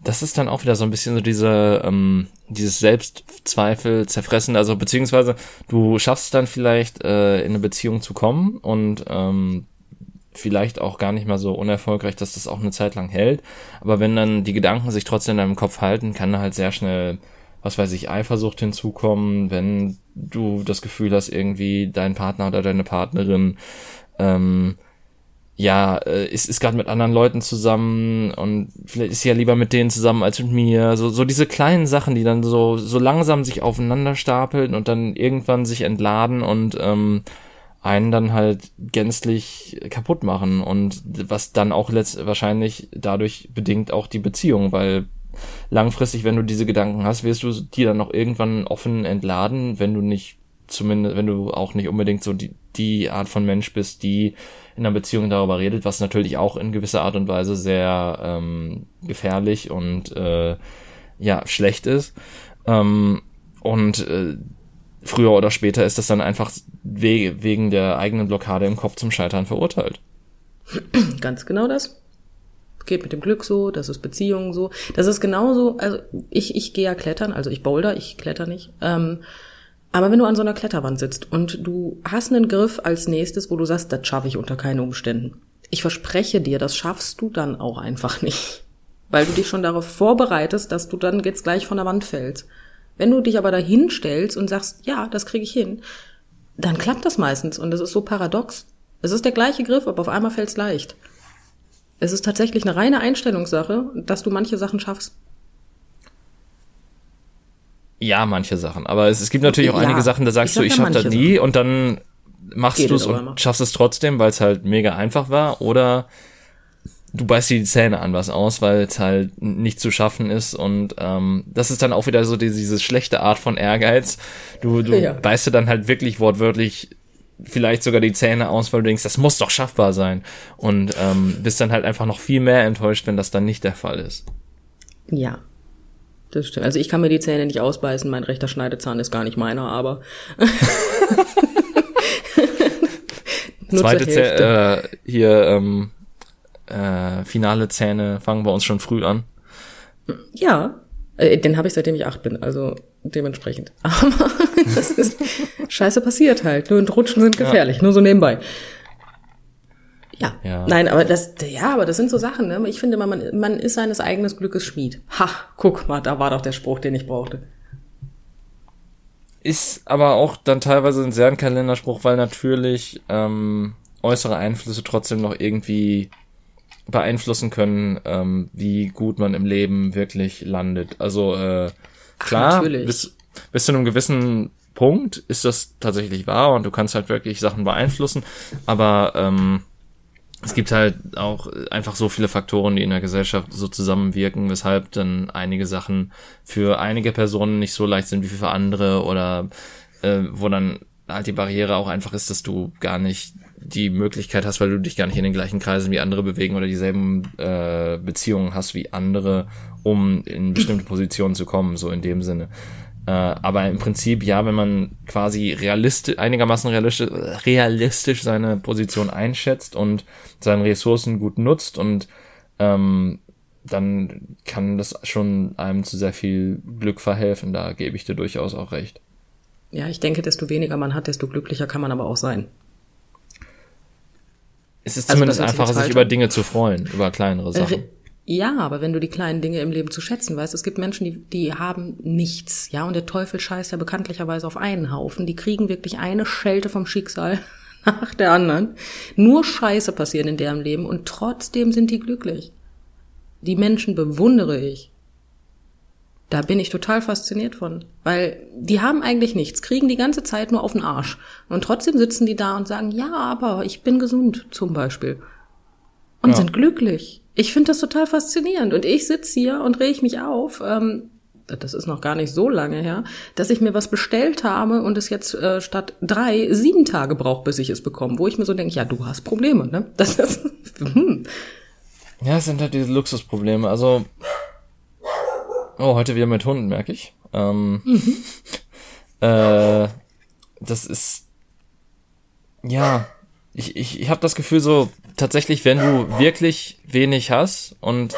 Speaker 1: das ist dann auch wieder so ein bisschen so diese, ähm, dieses Selbstzweifel zerfressen. Also beziehungsweise du schaffst es dann vielleicht äh, in eine Beziehung zu kommen und ähm, vielleicht auch gar nicht mal so unerfolgreich, dass das auch eine Zeit lang hält. Aber wenn dann die Gedanken sich trotzdem in deinem Kopf halten, kann da halt sehr schnell, was weiß ich, Eifersucht hinzukommen, wenn du das Gefühl hast, irgendwie dein Partner oder deine Partnerin ähm, ja, äh, ist, ist gerade mit anderen Leuten zusammen und vielleicht ist sie ja lieber mit denen zusammen als mit mir. So, so diese kleinen Sachen, die dann so, so langsam sich aufeinander stapeln und dann irgendwann sich entladen und ähm, einen dann halt gänzlich kaputt machen und was dann auch letzt wahrscheinlich dadurch bedingt auch die Beziehung, weil langfristig, wenn du diese Gedanken hast, wirst du die dann noch irgendwann offen entladen, wenn du nicht zumindest, wenn du auch nicht unbedingt so die, die Art von Mensch bist, die in einer Beziehung darüber redet, was natürlich auch in gewisser Art und Weise sehr ähm, gefährlich und äh, ja schlecht ist. Ähm, und äh, früher oder später ist das dann einfach we wegen der eigenen Blockade im Kopf zum Scheitern verurteilt.
Speaker 2: Ganz genau das. Geht mit dem Glück so, das ist Beziehungen so. Das ist genauso, also ich, ich gehe ja klettern, also ich boulder, ich kletter nicht. Ähm, aber wenn du an so einer Kletterwand sitzt und du hast einen Griff als nächstes, wo du sagst, das schaffe ich unter keinen Umständen. Ich verspreche dir, das schaffst du dann auch einfach nicht. Weil du dich schon darauf vorbereitest, dass du dann jetzt gleich von der Wand fällst. Wenn du dich aber dahin stellst und sagst, ja, das kriege ich hin, dann klappt das meistens und das ist so paradox. Es ist der gleiche Griff, aber auf einmal fällt es leicht. Es ist tatsächlich eine reine Einstellungssache, dass du manche Sachen schaffst.
Speaker 1: Ja, manche Sachen. Aber es, es gibt natürlich auch ja, einige Sachen, da sagst ich du, ich schaff das nie Sachen. und dann machst du es und immer. schaffst es trotzdem, weil es halt mega einfach war. Oder du beißt dir die Zähne an was aus, weil es halt nicht zu schaffen ist. Und ähm, das ist dann auch wieder so die, diese schlechte Art von Ehrgeiz. Du, du ja. beißt dir dann halt wirklich wortwörtlich vielleicht sogar die Zähne aus, weil du denkst, das muss doch schaffbar sein. Und ähm, bist dann halt einfach noch viel mehr enttäuscht, wenn das dann nicht der Fall ist.
Speaker 2: Ja, das stimmt. Also ich kann mir die Zähne nicht ausbeißen, mein rechter Schneidezahn ist gar nicht meiner, aber.
Speaker 1: Zweite Zäh äh, hier ähm, äh, finale Zähne fangen wir uns schon früh an.
Speaker 2: Ja, äh, den habe ich seitdem ich acht bin, also dementsprechend. Aber das ist scheiße passiert halt. Nur und Rutschen sind gefährlich, ja. nur so nebenbei. Ja. ja. Nein, aber das, ja, aber das sind so Sachen, ne? Ich finde, man, man ist seines eigenen Glückes Schmied. Ha, guck mal, da war doch der Spruch, den ich brauchte.
Speaker 1: Ist aber auch dann teilweise ein sehr ein Kalenderspruch, weil natürlich ähm, äußere Einflüsse trotzdem noch irgendwie beeinflussen können, ähm, wie gut man im Leben wirklich landet. Also äh, klar, Ach, bis, bis zu einem gewissen Punkt ist das tatsächlich wahr und du kannst halt wirklich Sachen beeinflussen, aber ähm, es gibt halt auch einfach so viele Faktoren, die in der Gesellschaft so zusammenwirken, weshalb dann einige Sachen für einige Personen nicht so leicht sind wie für andere oder äh, wo dann halt die Barriere auch einfach ist, dass du gar nicht die Möglichkeit hast, weil du dich gar nicht in den gleichen Kreisen wie andere bewegen oder dieselben äh, Beziehungen hast wie andere, um in bestimmte Positionen zu kommen, so in dem Sinne. Äh, aber im Prinzip, ja, wenn man quasi realistisch, einigermaßen realistisch, realistisch seine Position einschätzt und seine Ressourcen gut nutzt und ähm, dann kann das schon einem zu sehr viel Glück verhelfen. Da gebe ich dir durchaus auch recht.
Speaker 2: Ja, ich denke, desto weniger man hat, desto glücklicher kann man aber auch sein.
Speaker 1: Es ist also zumindest einfacher, sich über Dinge zu freuen, über kleinere Sachen.
Speaker 2: Ja, aber wenn du die kleinen Dinge im Leben zu schätzen weißt, es gibt Menschen, die, die haben nichts, ja, und der Teufel scheißt ja bekanntlicherweise auf einen Haufen. Die kriegen wirklich eine Schelte vom Schicksal nach der anderen. Nur Scheiße passieren in deren Leben und trotzdem sind die glücklich. Die Menschen bewundere ich. Da bin ich total fasziniert von, weil die haben eigentlich nichts, kriegen die ganze Zeit nur auf den Arsch. Und trotzdem sitzen die da und sagen, ja, aber ich bin gesund, zum Beispiel. Und ja. sind glücklich. Ich finde das total faszinierend. Und ich sitze hier und reg mich auf. Ähm, das ist noch gar nicht so lange her, dass ich mir was bestellt habe und es jetzt äh, statt drei sieben Tage braucht, bis ich es bekomme. Wo ich mir so denke, ja, du hast Probleme, ne? Das ist. Hm.
Speaker 1: Ja, es sind halt diese Luxusprobleme. Also. Oh, heute wieder mit Hunden, merke ich. Ähm, mhm. äh, das ist. Ja, ich, ich, ich habe das Gefühl so, tatsächlich, wenn du wirklich wenig hast und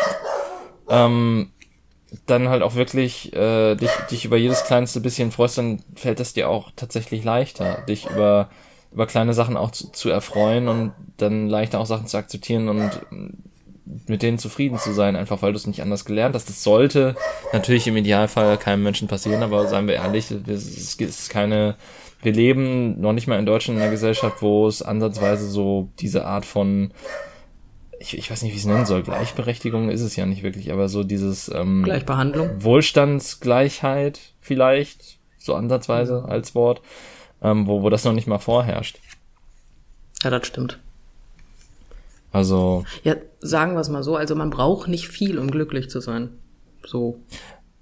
Speaker 1: ähm, dann halt auch wirklich äh, dich, dich über jedes kleinste bisschen freust, dann fällt es dir auch tatsächlich leichter, dich über, über kleine Sachen auch zu, zu erfreuen und dann leichter auch Sachen zu akzeptieren und mit denen zufrieden zu sein, einfach weil du es nicht anders gelernt hast. Das sollte natürlich im Idealfall keinem Menschen passieren, aber seien wir ehrlich, es ist keine wir leben noch nicht mal in Deutschland in einer Gesellschaft, wo es ansatzweise so diese Art von ich, ich weiß nicht, wie ich es nennen soll, Gleichberechtigung ist es ja nicht wirklich, aber so dieses ähm,
Speaker 2: Gleichbehandlung.
Speaker 1: Wohlstandsgleichheit vielleicht, so ansatzweise als Wort, ähm, wo, wo das noch nicht mal vorherrscht.
Speaker 2: Ja, das stimmt.
Speaker 1: Also.
Speaker 2: Ja, sagen wir es mal so, also man braucht nicht viel, um glücklich zu sein. So.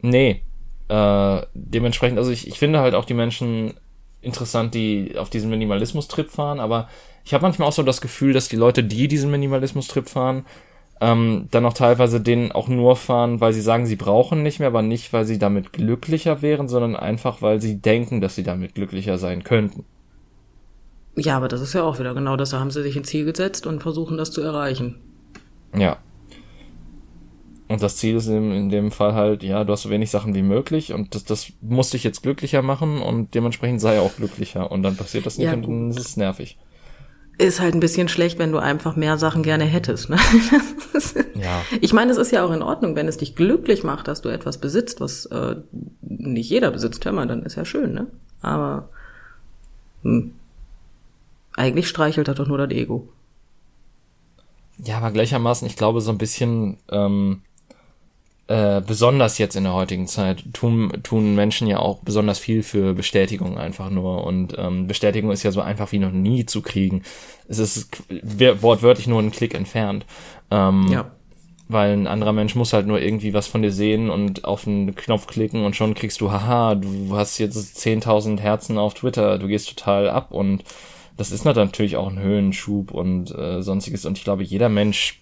Speaker 1: Nee. Äh, dementsprechend, also ich, ich finde halt auch die Menschen interessant, die auf diesen Minimalismus-Trip fahren, aber ich habe manchmal auch so das Gefühl, dass die Leute, die diesen Minimalismus-Trip fahren, ähm, dann auch teilweise den auch nur fahren, weil sie sagen, sie brauchen nicht mehr, aber nicht, weil sie damit glücklicher wären, sondern einfach, weil sie denken, dass sie damit glücklicher sein könnten.
Speaker 2: Ja, aber das ist ja auch wieder genau das. Da haben sie sich ein Ziel gesetzt und versuchen das zu erreichen.
Speaker 1: Ja. Und das Ziel ist in, in, dem Fall halt, ja, du hast so wenig Sachen wie möglich und das, das muss dich jetzt glücklicher machen und dementsprechend sei auch glücklicher und dann passiert das nicht ja, und dann ist es nervig.
Speaker 2: Ist halt ein bisschen schlecht, wenn du einfach mehr Sachen gerne hättest. Ne? ja. Ich meine, es ist ja auch in Ordnung, wenn es dich glücklich macht, dass du etwas besitzt, was äh, nicht jeder besitzt. Hör mal, dann ist ja schön, ne? Aber hm, eigentlich streichelt das doch nur das Ego.
Speaker 1: Ja, aber gleichermaßen, ich glaube, so ein bisschen ähm, äh, besonders jetzt in der heutigen Zeit tun, tun Menschen ja auch besonders viel für Bestätigung einfach nur. Und ähm, Bestätigung ist ja so einfach wie noch nie zu kriegen. Es ist wortwörtlich nur ein Klick entfernt. Ähm, ja. Weil ein anderer Mensch muss halt nur irgendwie was von dir sehen und auf einen Knopf klicken und schon kriegst du, haha, du hast jetzt 10.000 Herzen auf Twitter, du gehst total ab und das ist natürlich auch ein Höhenschub und äh, sonstiges. Und ich glaube, jeder Mensch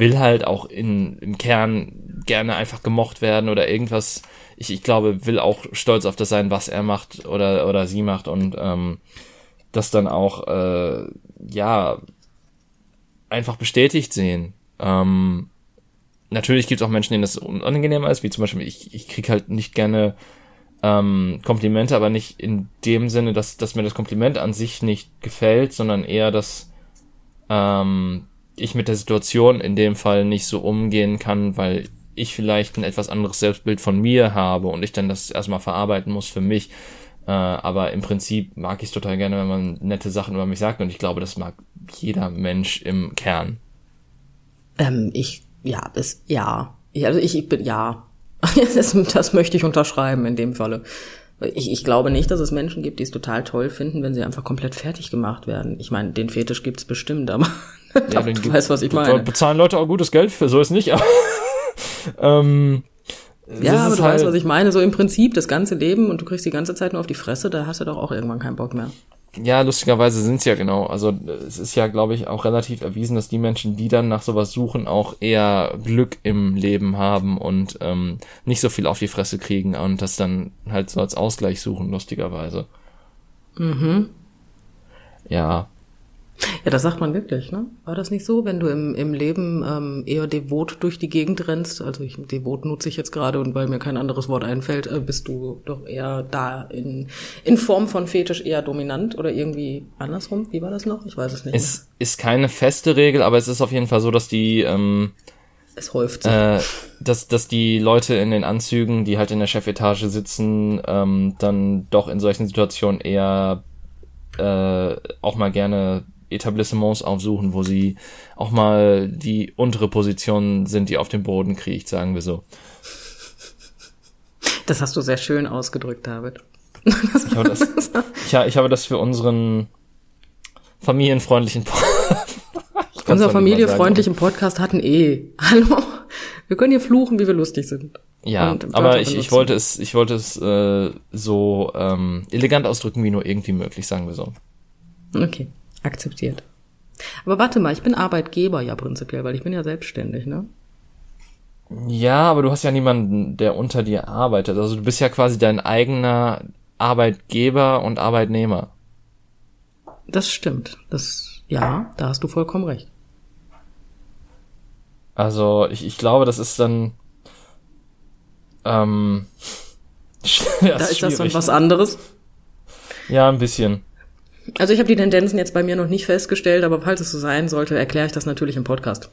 Speaker 1: will halt auch in, im Kern gerne einfach gemocht werden oder irgendwas. Ich, ich glaube, will auch stolz auf das sein, was er macht oder, oder sie macht und ähm, das dann auch, äh, ja, einfach bestätigt sehen. Ähm, natürlich gibt es auch Menschen, denen das unangenehmer ist, wie zum Beispiel ich, ich krieg halt nicht gerne ähm, Komplimente, aber nicht in dem Sinne, dass, dass mir das Kompliment an sich nicht gefällt, sondern eher, dass ähm, ich mit der Situation in dem Fall nicht so umgehen kann, weil ich vielleicht ein etwas anderes Selbstbild von mir habe und ich dann das erstmal verarbeiten muss für mich. Äh, aber im Prinzip mag ich es total gerne, wenn man nette Sachen über mich sagt und ich glaube, das mag jeder Mensch im Kern.
Speaker 2: Ähm, ich, ja, bis, ja. Also ich, ich bin, ja. das, das möchte ich unterschreiben in dem Falle. Ich, ich glaube nicht, dass es Menschen gibt, die es total toll finden, wenn sie einfach komplett fertig gemacht werden. Ich meine, den Fetisch gibt's bestimmt, aber
Speaker 1: Ja,
Speaker 2: du weißt, was ich meine.
Speaker 1: bezahlen Leute auch gutes Geld für, so ist nicht. Aber, ähm,
Speaker 2: Ja, aber du
Speaker 1: halt,
Speaker 2: weißt, was ich meine. So im Prinzip das ganze Leben und du kriegst die ganze Zeit nur auf die Fresse, da hast du doch auch irgendwann keinen Bock mehr.
Speaker 1: Ja, lustigerweise sind's ja genau. Also es ist ja, glaube ich, auch relativ erwiesen, dass die Menschen, die dann nach sowas suchen, auch eher Glück im Leben haben und ähm, nicht so viel auf die Fresse kriegen und das dann halt so als Ausgleich suchen, lustigerweise. Mhm. Ja,
Speaker 2: Ja, das sagt man wirklich, ne? War das nicht so, wenn du im, im Leben ähm, eher devot durch die Gegend rennst? Also ich, devot nutze ich jetzt gerade und weil mir kein anderes Wort einfällt, äh, bist du doch eher da in, in Form von Fetisch eher dominant oder irgendwie andersrum? Wie war das noch? Ich weiß es nicht.
Speaker 1: es ist keine feste Regel, aber es ist auf jeden Fall so, dass die ähm,
Speaker 2: es häuft sich.
Speaker 1: äh, dass, dass die Leute in den Anzügen, die halt in der Chefetage sitzen, ähm, dann doch in solchen Situationen eher äh, auch mal gerne Etablissements aufsuchen, wo sie auch mal die untere Position sind, die auf dem Boden kriecht, sagen wir so.
Speaker 2: Das hast du sehr schön ausgedrückt, David.
Speaker 1: Ich habe das, ich, ich habe das für unseren familienfreundlichen Podcast.
Speaker 2: Unser familiefreundlichen Podcast hatten eh. Hallo? Wir können hier fluchen, wie wir lustig sind.
Speaker 1: Ja, aber ich, ich wollte es, ich wollte es äh, so ähm, elegant ausdrücken, wie nur irgendwie möglich, sagen wir so.
Speaker 2: Okay, akzeptiert. Aber warte mal, ich bin Arbeitgeber ja prinzipiell, weil ich bin ja selbstständig, ne?
Speaker 1: Ja, aber du hast ja niemanden, der unter dir arbeitet. Also du bist ja quasi dein eigener Arbeitgeber und Arbeitnehmer.
Speaker 2: Das stimmt. Das, ja, da hast du vollkommen recht.
Speaker 1: Also ich, ich glaube, das ist dann. Ähm, ja,
Speaker 2: Da ist das dann was anderes.
Speaker 1: Ja, ein bisschen.
Speaker 2: Also ich habe die Tendenzen jetzt bei mir noch nicht festgestellt, aber falls es so sein sollte, erkläre ich das natürlich im Podcast.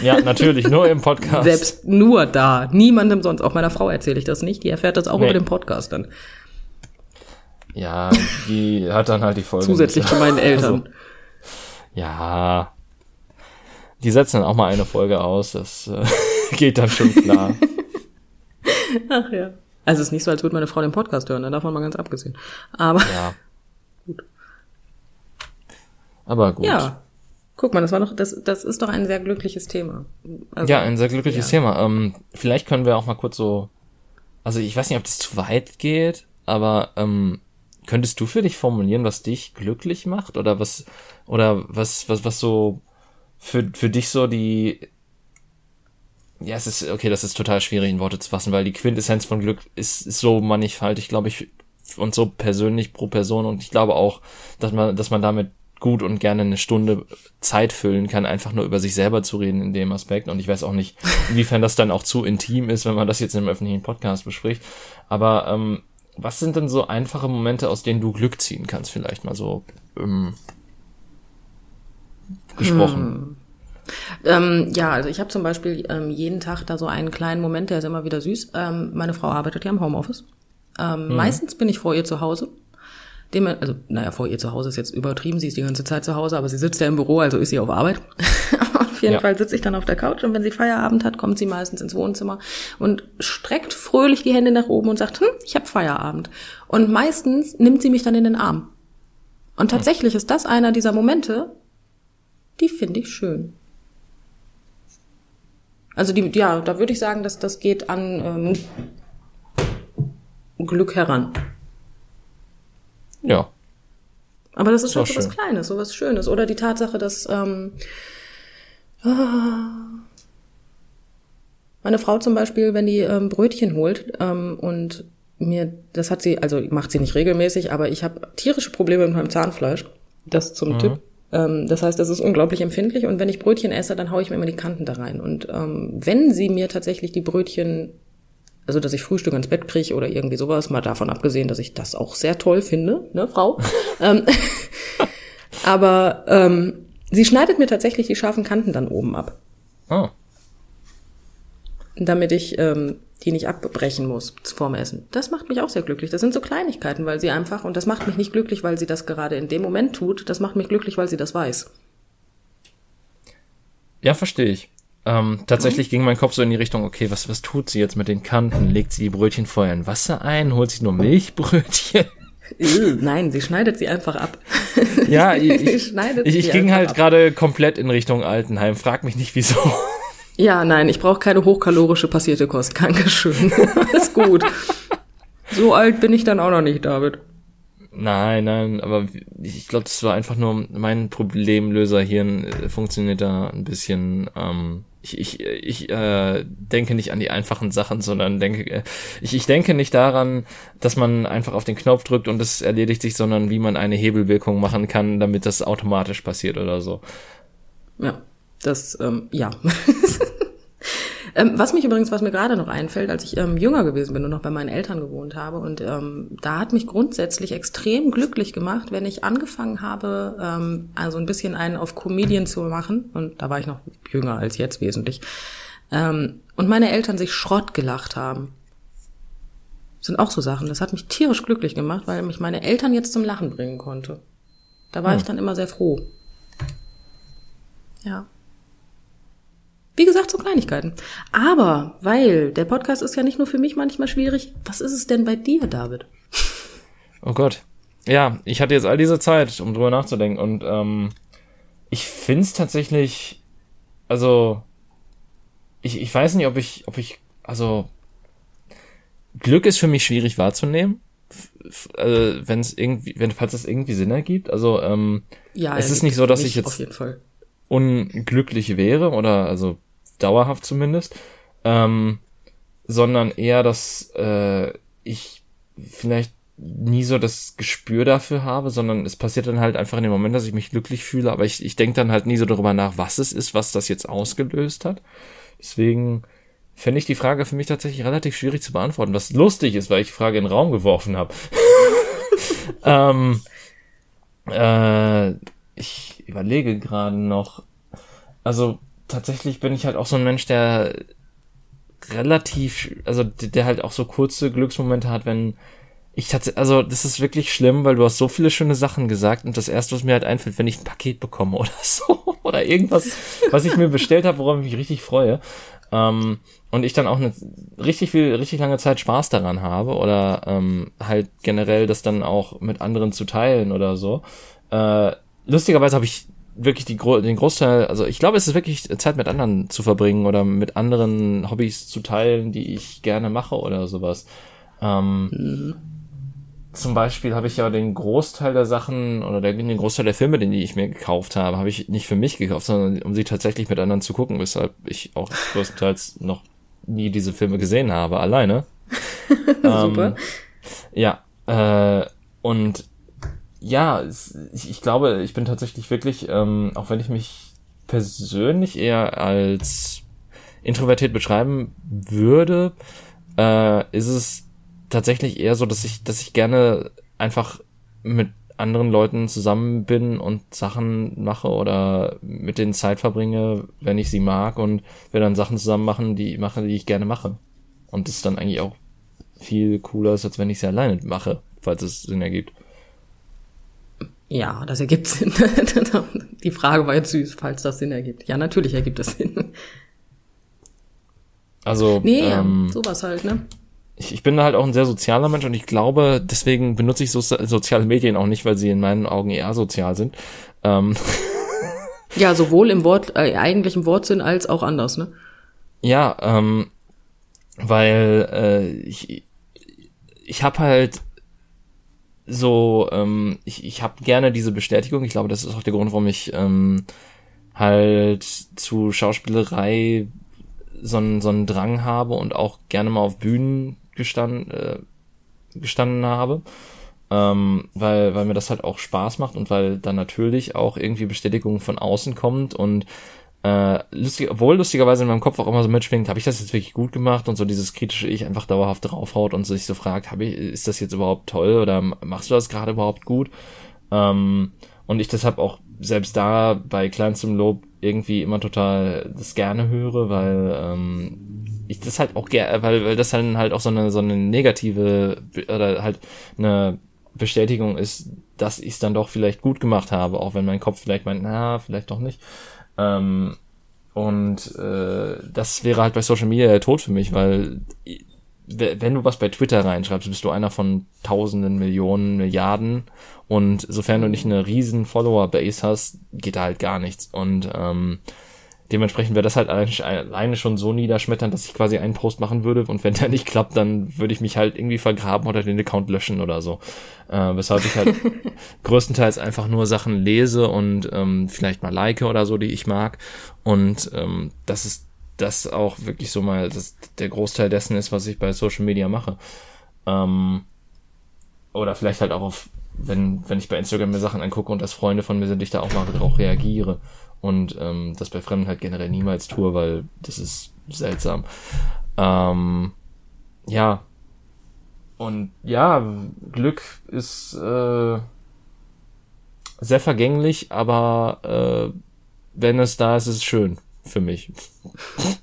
Speaker 1: Ja, natürlich, nur im Podcast.
Speaker 2: Selbst nur da. Niemandem sonst. Auch meiner Frau erzähle ich das nicht. Die erfährt das auch
Speaker 1: Nee.
Speaker 2: über den Podcast dann.
Speaker 1: Ja, die hat dann halt die Folge.
Speaker 2: Zusätzlich zu meinen Eltern.
Speaker 1: Also, ja. Die setzen dann auch mal eine Folge aus, das äh, geht dann schon klar.
Speaker 2: Ach ja. Also es ist nicht so, als würde meine Frau den Podcast hören, davon mal ganz abgesehen. Aber
Speaker 1: Ja. Aber gut.
Speaker 2: ja. Guck mal, das war doch, das, das ist doch ein sehr glückliches Thema. Also,
Speaker 1: Ja, ein sehr glückliches
Speaker 2: ja.
Speaker 1: Thema. Ähm, vielleicht können wir auch mal kurz so, also ich weiß nicht, ob das zu weit geht, aber ähm, könntest du für dich formulieren, was dich glücklich macht oder was oder was was was so für für dich so die ja, es ist okay, das ist total schwierig in Worte zu fassen, weil die Quintessenz von Glück ist, ist so mannigfaltig, glaube ich, und so persönlich pro Person und ich glaube auch, dass man dass man damit gut und gerne eine Stunde Zeit füllen kann, einfach nur über sich selber zu reden in dem Aspekt. Und ich weiß auch nicht, inwiefern das dann auch zu intim ist, wenn man das jetzt in einem öffentlichen Podcast bespricht. Aber ähm, was sind denn so einfache Momente, aus denen du Glück ziehen kannst, vielleicht mal so ähm, gesprochen?
Speaker 2: Ähm, ja, also ich habe zum Beispiel ähm, jeden Tag da so einen kleinen Moment, der ist immer wieder süß. Ähm, meine Frau arbeitet ja im Homeoffice. Ähm, Meistens bin ich vor ihr zu Hause. Dem, also, naja, vor ihr zu Hause ist jetzt übertrieben, sie ist die ganze Zeit zu Hause, aber sie sitzt ja im Büro, also ist sie auf Arbeit. auf jeden
Speaker 1: Ja.
Speaker 2: Fall sitze ich dann auf der Couch und wenn sie Feierabend hat, kommt sie meistens ins Wohnzimmer und streckt fröhlich die Hände nach oben und sagt, hm, ich habe Feierabend. Und meistens nimmt sie mich dann in den Arm. Und tatsächlich ist das einer dieser Momente, die finde ich schön. Also die, ja, da würde ich sagen, dass das geht an ähm, Glück heran.
Speaker 1: Ja.
Speaker 2: Aber das ist
Speaker 1: auch
Speaker 2: halt so was. Kleines, so was Schönes. Oder die Tatsache, dass ähm, ah, meine Frau zum Beispiel, wenn die ähm, Brötchen holt ähm, und mir, das hat sie, also macht sie nicht regelmäßig, aber ich habe tierische Probleme mit meinem Zahnfleisch. Das zum Tipp. Ähm, das heißt, das ist unglaublich empfindlich und wenn ich Brötchen esse, dann haue ich mir immer die Kanten da rein. Und ähm, wenn sie mir tatsächlich die Brötchen also dass ich Frühstück ins Bett kriege oder irgendwie sowas, mal davon abgesehen, dass ich das auch sehr toll finde, ne, Frau. ähm, aber ähm, sie schneidet mir tatsächlich die scharfen Kanten dann oben ab,
Speaker 1: Oh.
Speaker 2: damit ich ähm, die nicht abbrechen muss vorm Essen. Das macht mich auch sehr glücklich. Das sind so Kleinigkeiten, weil sie einfach, und das macht mich nicht glücklich, weil sie das gerade in dem Moment tut, das macht mich glücklich, weil sie das weiß.
Speaker 1: Ja, verstehe ich. Ähm, tatsächlich ging mein Kopf so in die Richtung, okay, was, was tut sie jetzt mit den Kanten? Legt sie die Brötchen vorher in Wasser ein? Holt sie nur Milchbrötchen?
Speaker 2: Nein, sie schneidet sie einfach ab.
Speaker 1: Ja, ich, ich, ich, ich ging halt gerade komplett in Richtung Altenheim. Frag mich nicht wieso.
Speaker 2: Ja, nein, ich brauche keine hochkalorische passierte Kost. Dankeschön. Ist gut. So alt bin ich dann auch noch nicht, David.
Speaker 1: Nein, nein, aber ich glaube, das war einfach nur mein Problemlöserhirn äh, funktioniert da ein bisschen. Ähm, ich ich, ich äh, denke nicht an die einfachen Sachen, sondern denke äh, ich, ich denke nicht daran, dass man einfach auf den Knopf drückt und es erledigt sich, sondern wie man eine Hebelwirkung machen kann, damit das automatisch passiert oder so.
Speaker 2: Ja, das ähm, ja. Ähm, was mich übrigens, was mir gerade noch einfällt, als ich ähm, jünger gewesen bin und noch bei meinen Eltern gewohnt habe, und ähm, da hat mich grundsätzlich extrem glücklich gemacht, wenn ich angefangen habe, ähm, also ein bisschen einen auf Comedian zu machen, und da war ich noch jünger als jetzt wesentlich, ähm, und meine Eltern sich Schrott gelacht haben. Das sind auch so Sachen. Das hat mich tierisch glücklich gemacht, weil mich meine Eltern jetzt zum Lachen bringen konnte. Da war hm. ich dann immer sehr froh. Ja. Wie gesagt, so Kleinigkeiten. Aber, weil der Podcast ist ja nicht nur für mich manchmal schwierig, was ist es denn bei dir, David?
Speaker 1: Oh Gott. Ja, ich hatte jetzt all diese Zeit, um drüber nachzudenken. Und ähm, ich find's tatsächlich, also ich, ich weiß nicht, ob ich, ob ich, also Glück ist für mich schwierig wahrzunehmen. Also, wenn es irgendwie, wenn falls es irgendwie Sinn ergibt. Also ähm, ja, es ist nicht so, dass ich jetzt unglücklich wäre oder also dauerhaft zumindest, ähm, sondern eher, dass äh, ich vielleicht nie so das Gespür dafür habe, sondern es passiert dann halt einfach in dem Moment, dass ich mich glücklich fühle, aber ich, ich denke dann halt nie so darüber nach, was es ist, was das jetzt ausgelöst hat. Deswegen fände ich die Frage für mich tatsächlich relativ schwierig zu beantworten, was lustig ist, weil ich die Frage in den Raum geworfen habe. ähm, äh, ich überlege gerade noch. Also tatsächlich bin ich halt auch so ein Mensch, der relativ, also der halt auch so kurze Glücksmomente hat, wenn ich tatsächlich, also das ist wirklich schlimm, weil du hast so viele schöne Sachen gesagt und das erste, was mir halt einfällt, wenn ich ein Paket bekomme oder so oder irgendwas, was ich mir bestellt habe, worauf ich mich richtig freue ähm, und ich dann auch eine richtig viel, richtig lange Zeit Spaß daran habe oder ähm, halt generell das dann auch mit anderen zu teilen oder so. Äh, lustigerweise habe ich wirklich die, den Großteil, also ich glaube, es ist wirklich Zeit mit anderen zu verbringen oder mit anderen Hobbys zu teilen, die ich gerne mache oder sowas. Ähm, mhm. Zum Beispiel habe ich ja den Großteil der Sachen oder der, den Großteil der Filme, die ich mir gekauft habe, habe ich nicht für mich gekauft, sondern um sie tatsächlich mit anderen zu gucken, weshalb ich auch größtenteils noch nie diese Filme gesehen habe, alleine. Super. Ähm, ja, äh, und ja, ich, ich glaube, ich bin tatsächlich wirklich, ähm, auch wenn ich mich persönlich eher als introvertiert beschreiben würde, äh, ist es tatsächlich eher so, dass ich, dass ich gerne einfach mit anderen Leuten zusammen bin und Sachen mache oder mit denen Zeit verbringe, wenn ich sie mag und wir dann Sachen zusammen machen, die mache, die ich gerne mache. Und das dann eigentlich auch viel cooler ist, als wenn ich sie alleine mache, falls es Sinn ergibt.
Speaker 2: Ja, das ergibt Sinn. Die Frage war jetzt süß, falls das Sinn ergibt. Ja, natürlich ergibt das Sinn.
Speaker 1: Also,
Speaker 2: nee, ähm, sowas halt, ne?
Speaker 1: Ich, ich bin halt auch ein sehr sozialer Mensch und ich glaube, deswegen benutze ich so, soziale Medien auch nicht, weil sie in meinen Augen eher sozial sind. Ähm.
Speaker 2: Ja, sowohl im Wort, äh, eigentlichen Wortsinn als auch anders, ne?
Speaker 1: Ja, ähm, weil äh, ich, ich habe halt so, ähm, ich, ich habe gerne diese Bestätigung. Ich glaube, das ist auch der Grund, warum ich ähm, halt zu Schauspielerei so einen, so einen Drang habe und auch gerne mal auf Bühnen gestanden, äh, gestanden habe. Ähm, weil, weil mir das halt auch Spaß macht und weil dann natürlich auch irgendwie Bestätigung von außen kommt und äh, lustig, obwohl lustigerweise in meinem Kopf auch immer so mitschwingt, habe ich das jetzt wirklich gut gemacht und so dieses kritische Ich einfach dauerhaft draufhaut und sich so fragt, hab ich, ist das jetzt überhaupt toll oder machst du das gerade überhaupt gut? Ähm, und ich deshalb auch selbst da bei kleinstem Lob irgendwie immer total das gerne höre, weil ähm, ich das halt auch gerne, weil, weil das dann halt auch so eine so eine negative oder halt eine Bestätigung ist, dass ich es dann doch vielleicht gut gemacht habe, auch wenn mein Kopf vielleicht meint, na, vielleicht doch nicht. Ähm, und äh, das wäre halt bei Social Media der Tod für mich, weil wenn du was bei Twitter reinschreibst, bist du einer von tausenden, Millionen, Milliarden. Und sofern du nicht eine riesen Follower-Base hast, geht da halt gar nichts. Und ähm, dementsprechend wäre das halt alleine schon so niederschmetternd, dass ich quasi einen Post machen würde und wenn der nicht klappt, dann würde ich mich halt irgendwie vergraben oder den Account löschen oder so. Äh, weshalb ich halt größtenteils einfach nur Sachen lese und ähm, vielleicht mal like oder so, die ich mag. Und ähm, das ist das auch wirklich so mal das, der Großteil dessen ist, was ich bei Social Media mache. Ähm, oder vielleicht halt auch auf, wenn, wenn ich bei Instagram mir Sachen angucke und das Freunde von mir sind, ich da auch mal drauf reagiere und ähm, das bei Fremden halt generell niemals tue, weil das ist seltsam. Ähm, ja. Und ja, Glück ist äh, sehr vergänglich, aber äh, wenn es da ist, ist es schön für mich.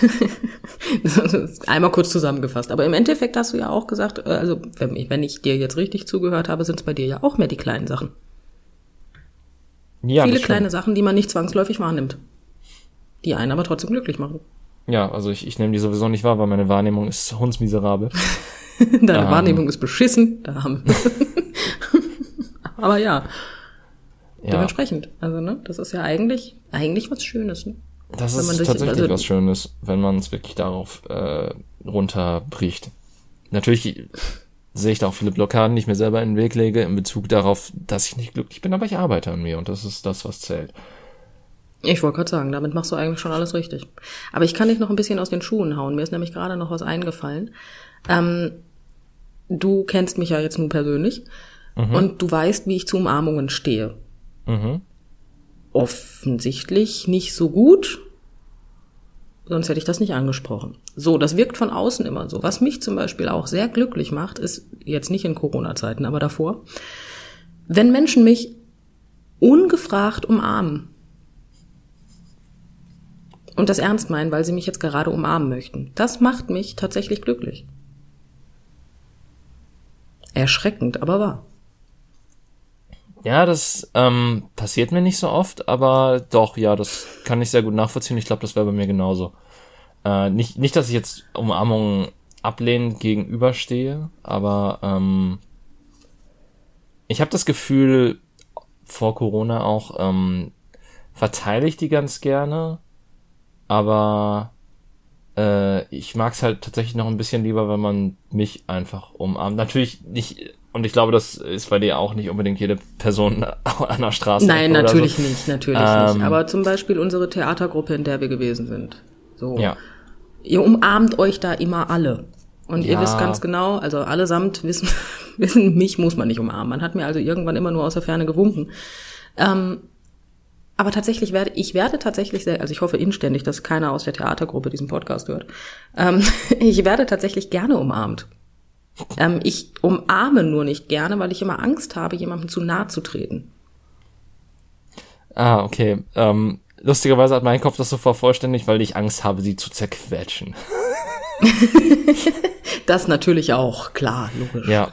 Speaker 2: Einmal kurz zusammengefasst. Aber im Endeffekt hast du ja auch gesagt, äh, also wenn ich, wenn ich dir jetzt richtig zugehört habe, sind es bei dir ja auch mehr die kleinen Sachen. Ja, Viele kleine Sachen, die man nicht zwangsläufig wahrnimmt. Die einen aber trotzdem glücklich machen.
Speaker 1: Ja, also ich, ich nehme die sowieso nicht wahr, weil meine Wahrnehmung ist hundsmiserabel.
Speaker 2: Deine ähm, Wahrnehmung ist beschissen. Da haben aber ja. ja. Dementsprechend. Also, ne, das ist ja eigentlich, eigentlich was Schönes, ne?
Speaker 1: Das ist tatsächlich also, was Schönes, wenn man es wirklich darauf äh, runterbricht. Natürlich sehe ich da auch viele Blockaden, die ich mir selber in den Weg lege, in Bezug darauf, dass ich nicht glücklich bin, aber ich arbeite an mir und das ist das, was zählt.
Speaker 2: Ich wollte gerade sagen, damit machst du eigentlich schon alles richtig. Aber ich kann dich noch ein bisschen aus den Schuhen hauen. Mir ist nämlich gerade noch was eingefallen. Ähm, du kennst mich ja jetzt nun persönlich mhm. und du weißt, wie ich zu Umarmungen stehe. Mhm. Offensichtlich nicht so gut, sonst hätte ich das nicht angesprochen. So, das wirkt von außen immer so. Was mich zum Beispiel auch sehr glücklich macht, ist jetzt nicht in Corona-Zeiten, aber davor, wenn Menschen mich ungefragt umarmen und das ernst meinen, weil sie mich jetzt gerade umarmen möchten. Das macht mich tatsächlich glücklich. Erschreckend, aber wahr.
Speaker 1: Ja, das ähm, passiert mir nicht so oft, aber doch, ja, das kann ich sehr gut nachvollziehen. Ich glaube, das wäre bei mir genauso. Äh, nicht, nicht, dass ich jetzt Umarmungen ablehnend gegenüberstehe, aber ähm, ich habe das Gefühl, vor Corona auch, ähm, verteile ich die ganz gerne, aber äh, ich mag es halt tatsächlich noch ein bisschen lieber, wenn man mich einfach umarmt. Natürlich nicht und ich glaube, das ist bei dir auch nicht unbedingt jede Person an der Straße.
Speaker 2: Nein, natürlich so. nicht, natürlich ähm, nicht. Aber zum Beispiel unsere Theatergruppe, in der wir gewesen sind. So. Ja. Ihr umarmt euch da immer alle. Und ja. ihr wisst ganz genau, also allesamt wissen, wissen, mich muss man nicht umarmen. Man hat mir also irgendwann immer nur aus der Ferne gewunken. Ähm, aber tatsächlich werde, ich werde tatsächlich sehr, also ich hoffe inständig, dass keiner aus der Theatergruppe diesen Podcast hört. Ähm, ich werde tatsächlich gerne umarmt. Ähm, ich umarme nur nicht gerne, weil ich immer Angst habe, jemandem zu nahe zu treten.
Speaker 1: Ah, okay. Ähm, lustigerweise hat mein Kopf das so vervollständigt, weil ich Angst habe, sie zu zerquetschen.
Speaker 2: das natürlich auch, klar, logisch.
Speaker 1: Ja.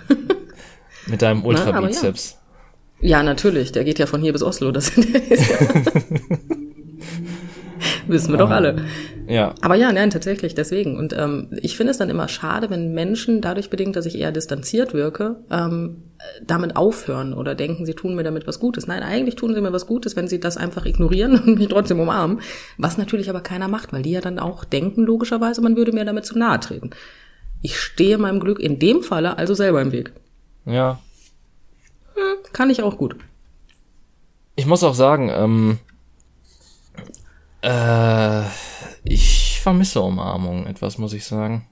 Speaker 1: Mit deinem Ultrabizeps.
Speaker 2: Ja. ja. natürlich. Der geht ja von hier bis Oslo. Das ist ja Wissen wir doch alle. Ja. Aber ja, nein, tatsächlich, deswegen. Und ähm, ich finde es dann immer schade, wenn Menschen dadurch bedingt, dass ich eher distanziert wirke, ähm, damit aufhören oder denken, sie tun mir damit was Gutes. Nein, eigentlich tun sie mir was Gutes, wenn sie das einfach ignorieren und mich trotzdem umarmen. Was natürlich aber keiner macht, weil die ja dann auch denken, logischerweise, man würde mir damit zu nahe treten. Ich stehe meinem Glück in dem Falle also selber im Weg.
Speaker 1: Ja.
Speaker 2: Hm, kann ich auch gut.
Speaker 1: Ich muss auch sagen, ähm, äh, ich vermisse Umarmung etwas, muss ich sagen.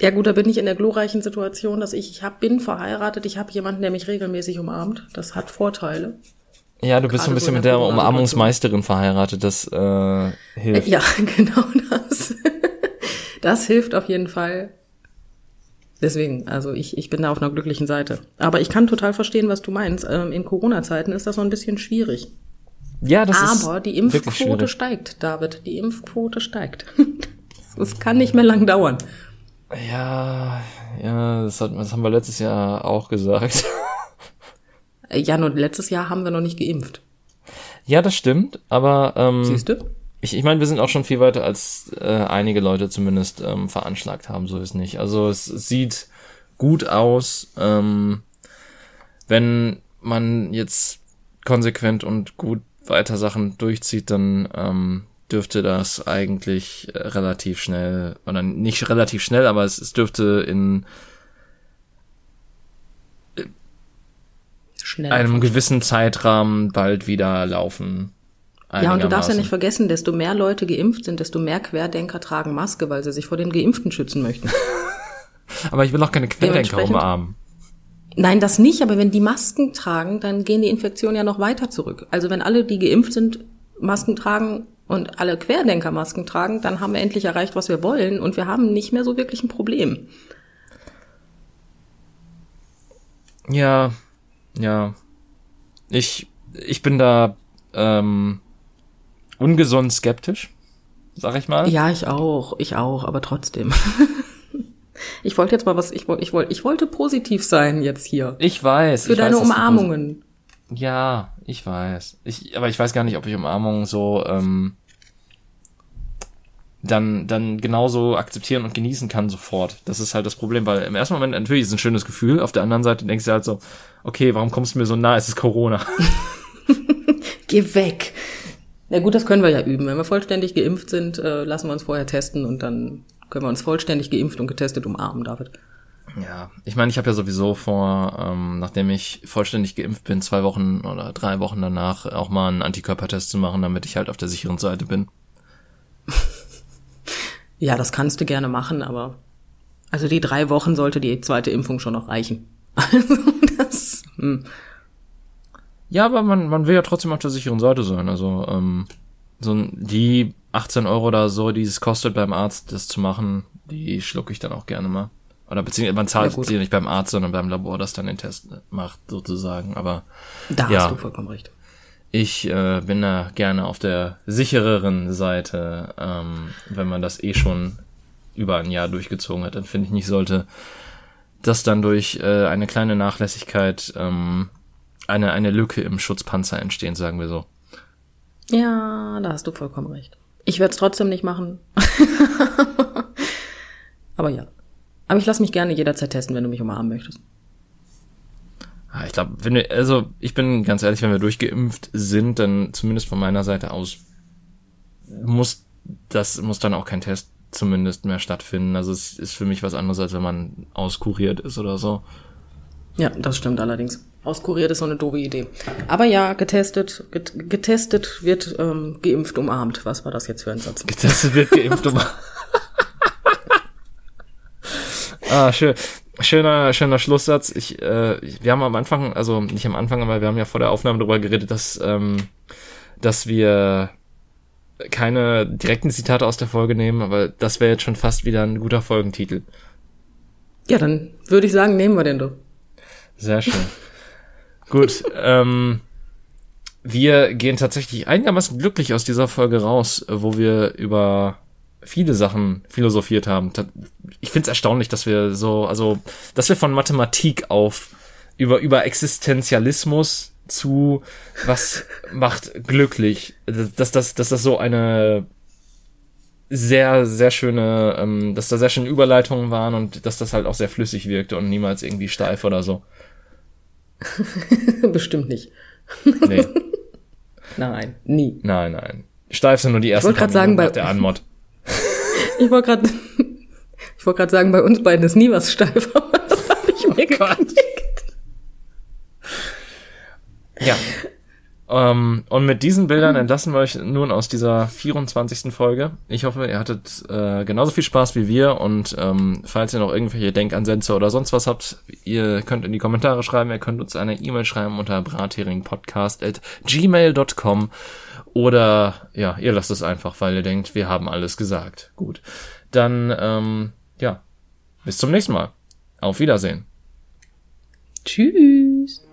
Speaker 2: Ja gut, da bin ich in der glorreichen Situation, dass ich, ich hab, bin verheiratet, ich habe jemanden, der mich regelmäßig umarmt. Das hat Vorteile.
Speaker 1: Ja, du bist so ein bisschen mit der Umarmungsmeisterin verheiratet, das äh, hilft.
Speaker 2: Ja, genau das. Das hilft auf jeden Fall. Deswegen, also ich, ich bin da auf einer glücklichen Seite. Aber ich kann total verstehen, was du meinst. Ähm, in Corona-Zeiten ist das so ein bisschen schwierig.
Speaker 1: Ja, das
Speaker 2: Aber die Impfquote steigt, David. Die Impfquote steigt. Es kann nicht mehr lang dauern.
Speaker 1: Ja, ja, das, hat, das haben wir letztes Jahr auch gesagt.
Speaker 2: Ja, nur letztes Jahr haben wir noch nicht geimpft.
Speaker 1: Ja, das stimmt, aber ähm,
Speaker 2: Siehst du?
Speaker 1: ich, ich meine, wir sind auch schon viel weiter, als äh, einige Leute zumindest ähm, veranschlagt haben, so ist nicht. Also es, es sieht gut aus, ähm, wenn man jetzt konsequent und gut weiter Sachen durchzieht, dann ähm, dürfte das eigentlich äh, relativ schnell, oder nicht relativ schnell, aber es, es dürfte in
Speaker 2: Schnell.
Speaker 1: einem gewissen Zeitrahmen bald wieder laufen.
Speaker 2: Ja, und du darfst ja nicht vergessen, desto mehr Leute geimpft sind, desto mehr Querdenker tragen Maske, weil sie sich vor den Geimpften schützen möchten.
Speaker 1: Aber ich will auch keine Querdenker umarmen.
Speaker 2: Nein, das nicht, aber wenn die Masken tragen, dann gehen die Infektionen ja noch weiter zurück. Also wenn alle, die geimpft sind, Masken tragen und alle Querdenker Masken tragen, dann haben wir endlich erreicht, was wir wollen und wir haben nicht mehr so wirklich ein Problem.
Speaker 1: Ja, ja. Ich, ich bin da ähm, ungesund skeptisch, sag ich mal.
Speaker 2: Ja, ich auch, ich auch, aber trotzdem. ich wollte jetzt mal was, ich wollte, ich wollte, ich wollte positiv sein jetzt hier.
Speaker 1: Ich weiß.
Speaker 2: Für
Speaker 1: ich
Speaker 2: deine
Speaker 1: weiß,
Speaker 2: Umarmungen.
Speaker 1: Ja, ich weiß. Ich, aber ich weiß gar nicht, ob ich Umarmungen so ähm, dann dann genauso akzeptieren und genießen kann sofort. Das ist halt das Problem, weil im ersten Moment natürlich ist es ein schönes Gefühl. Auf der anderen Seite denkst du halt so, okay, warum kommst du mir so nah? Es ist Corona.
Speaker 2: Geh weg. Na gut, das können wir ja üben. Wenn wir vollständig geimpft sind, äh, lassen wir uns vorher testen und dann können wir uns vollständig geimpft und getestet umarmen, David.
Speaker 1: Ja, ich meine, ich habe ja sowieso vor, ähm, nachdem ich vollständig geimpft bin, zwei Wochen oder drei Wochen danach auch mal einen Antikörpertest zu machen, damit ich halt auf der sicheren Seite bin.
Speaker 2: Ja, das kannst du gerne machen, aber also die drei Wochen sollte die zweite Impfung schon noch reichen. Also das, hm.
Speaker 1: Ja, aber man, man will ja trotzdem auf der sicheren Seite sein. Also ähm, so ein- die 18 Euro oder so, die es kostet beim Arzt, das zu machen, die schlucke ich dann auch gerne mal. Oder beziehungsweise man zahlt
Speaker 2: Ja,
Speaker 1: sie nicht beim Arzt, sondern beim Labor, das dann den Test macht, sozusagen. Aber
Speaker 2: da
Speaker 1: Ja.
Speaker 2: hast du vollkommen recht.
Speaker 1: ich äh, bin da gerne auf der sichereren Seite, ähm, wenn man das eh schon über ein Jahr durchgezogen hat. Dann finde ich nicht, sollte das dann durch äh, eine kleine Nachlässigkeit ähm, eine, eine Lücke im Schutzpanzer entstehen, sagen wir so.
Speaker 2: Ja, da hast du vollkommen recht. Ich werde es trotzdem nicht machen. aber ja. Aber ich lasse mich gerne jederzeit testen, wenn du mich umarmen möchtest.
Speaker 1: Ah, Ich glaube, wenn wir, also ich bin ganz ehrlich, wenn wir durchgeimpft sind, dann zumindest von meiner Seite aus muss das muss dann auch kein Test zumindest mehr stattfinden. Also es ist für mich was anderes, als wenn man auskuriert ist oder so.
Speaker 2: Ja, das stimmt allerdings. Auskuriert ist so eine doofe Idee. Aber ja, getestet, get, getestet wird ähm, geimpft umarmt. Was war das jetzt für ein Satz?
Speaker 1: Getestet wird geimpft um. ah, schön. Schöner, schöner Schlusssatz. Ich, äh, wir haben am Anfang, also nicht am Anfang, aber wir haben ja vor der Aufnahme darüber geredet, dass, ähm, dass wir keine direkten Zitate aus der Folge nehmen, aber das wäre jetzt schon fast wieder ein guter Folgentitel.
Speaker 2: Ja, dann würde ich sagen, nehmen wir den doch.
Speaker 1: Sehr schön. Gut, ähm, wir gehen tatsächlich einigermaßen glücklich aus dieser Folge raus, wo wir über viele Sachen philosophiert haben. Ich finde es erstaunlich, dass wir so, also, dass wir von Mathematik auf über, über Existenzialismus zu was macht glücklich, dass das, dass das so eine sehr, sehr schöne, ähm, dass da sehr schöne Überleitungen waren und dass das halt auch sehr flüssig wirkte und niemals irgendwie steif oder so.
Speaker 2: Bestimmt nicht.
Speaker 1: Nee,
Speaker 2: Nein, nie.
Speaker 1: nein, nein. Steif sind nur die ersten
Speaker 2: wollte grad
Speaker 1: paar
Speaker 2: sagen, bei-
Speaker 1: der Anmod.
Speaker 2: Ich wollte gerade, ich wollte gerade sagen, bei uns beiden ist nie was steif, aber das habe ich mir
Speaker 1: Gott.
Speaker 2: geknickt.
Speaker 1: Ja. Ähm, und mit diesen Bildern entlassen wir euch nun aus dieser 24. Folge. Ich hoffe, ihr hattet äh, genauso viel Spaß wie wir und ähm, falls ihr noch irgendwelche Denkansätze oder sonst was habt, ihr könnt in die Kommentare schreiben, ihr könnt uns eine E-Mail schreiben unter bratheringpodcast@gmail.com oder ja, ihr lasst es einfach, weil ihr denkt, wir haben alles gesagt. Gut. Dann ähm, ja, bis zum nächsten Mal. Auf Wiedersehen.
Speaker 2: Tschüss.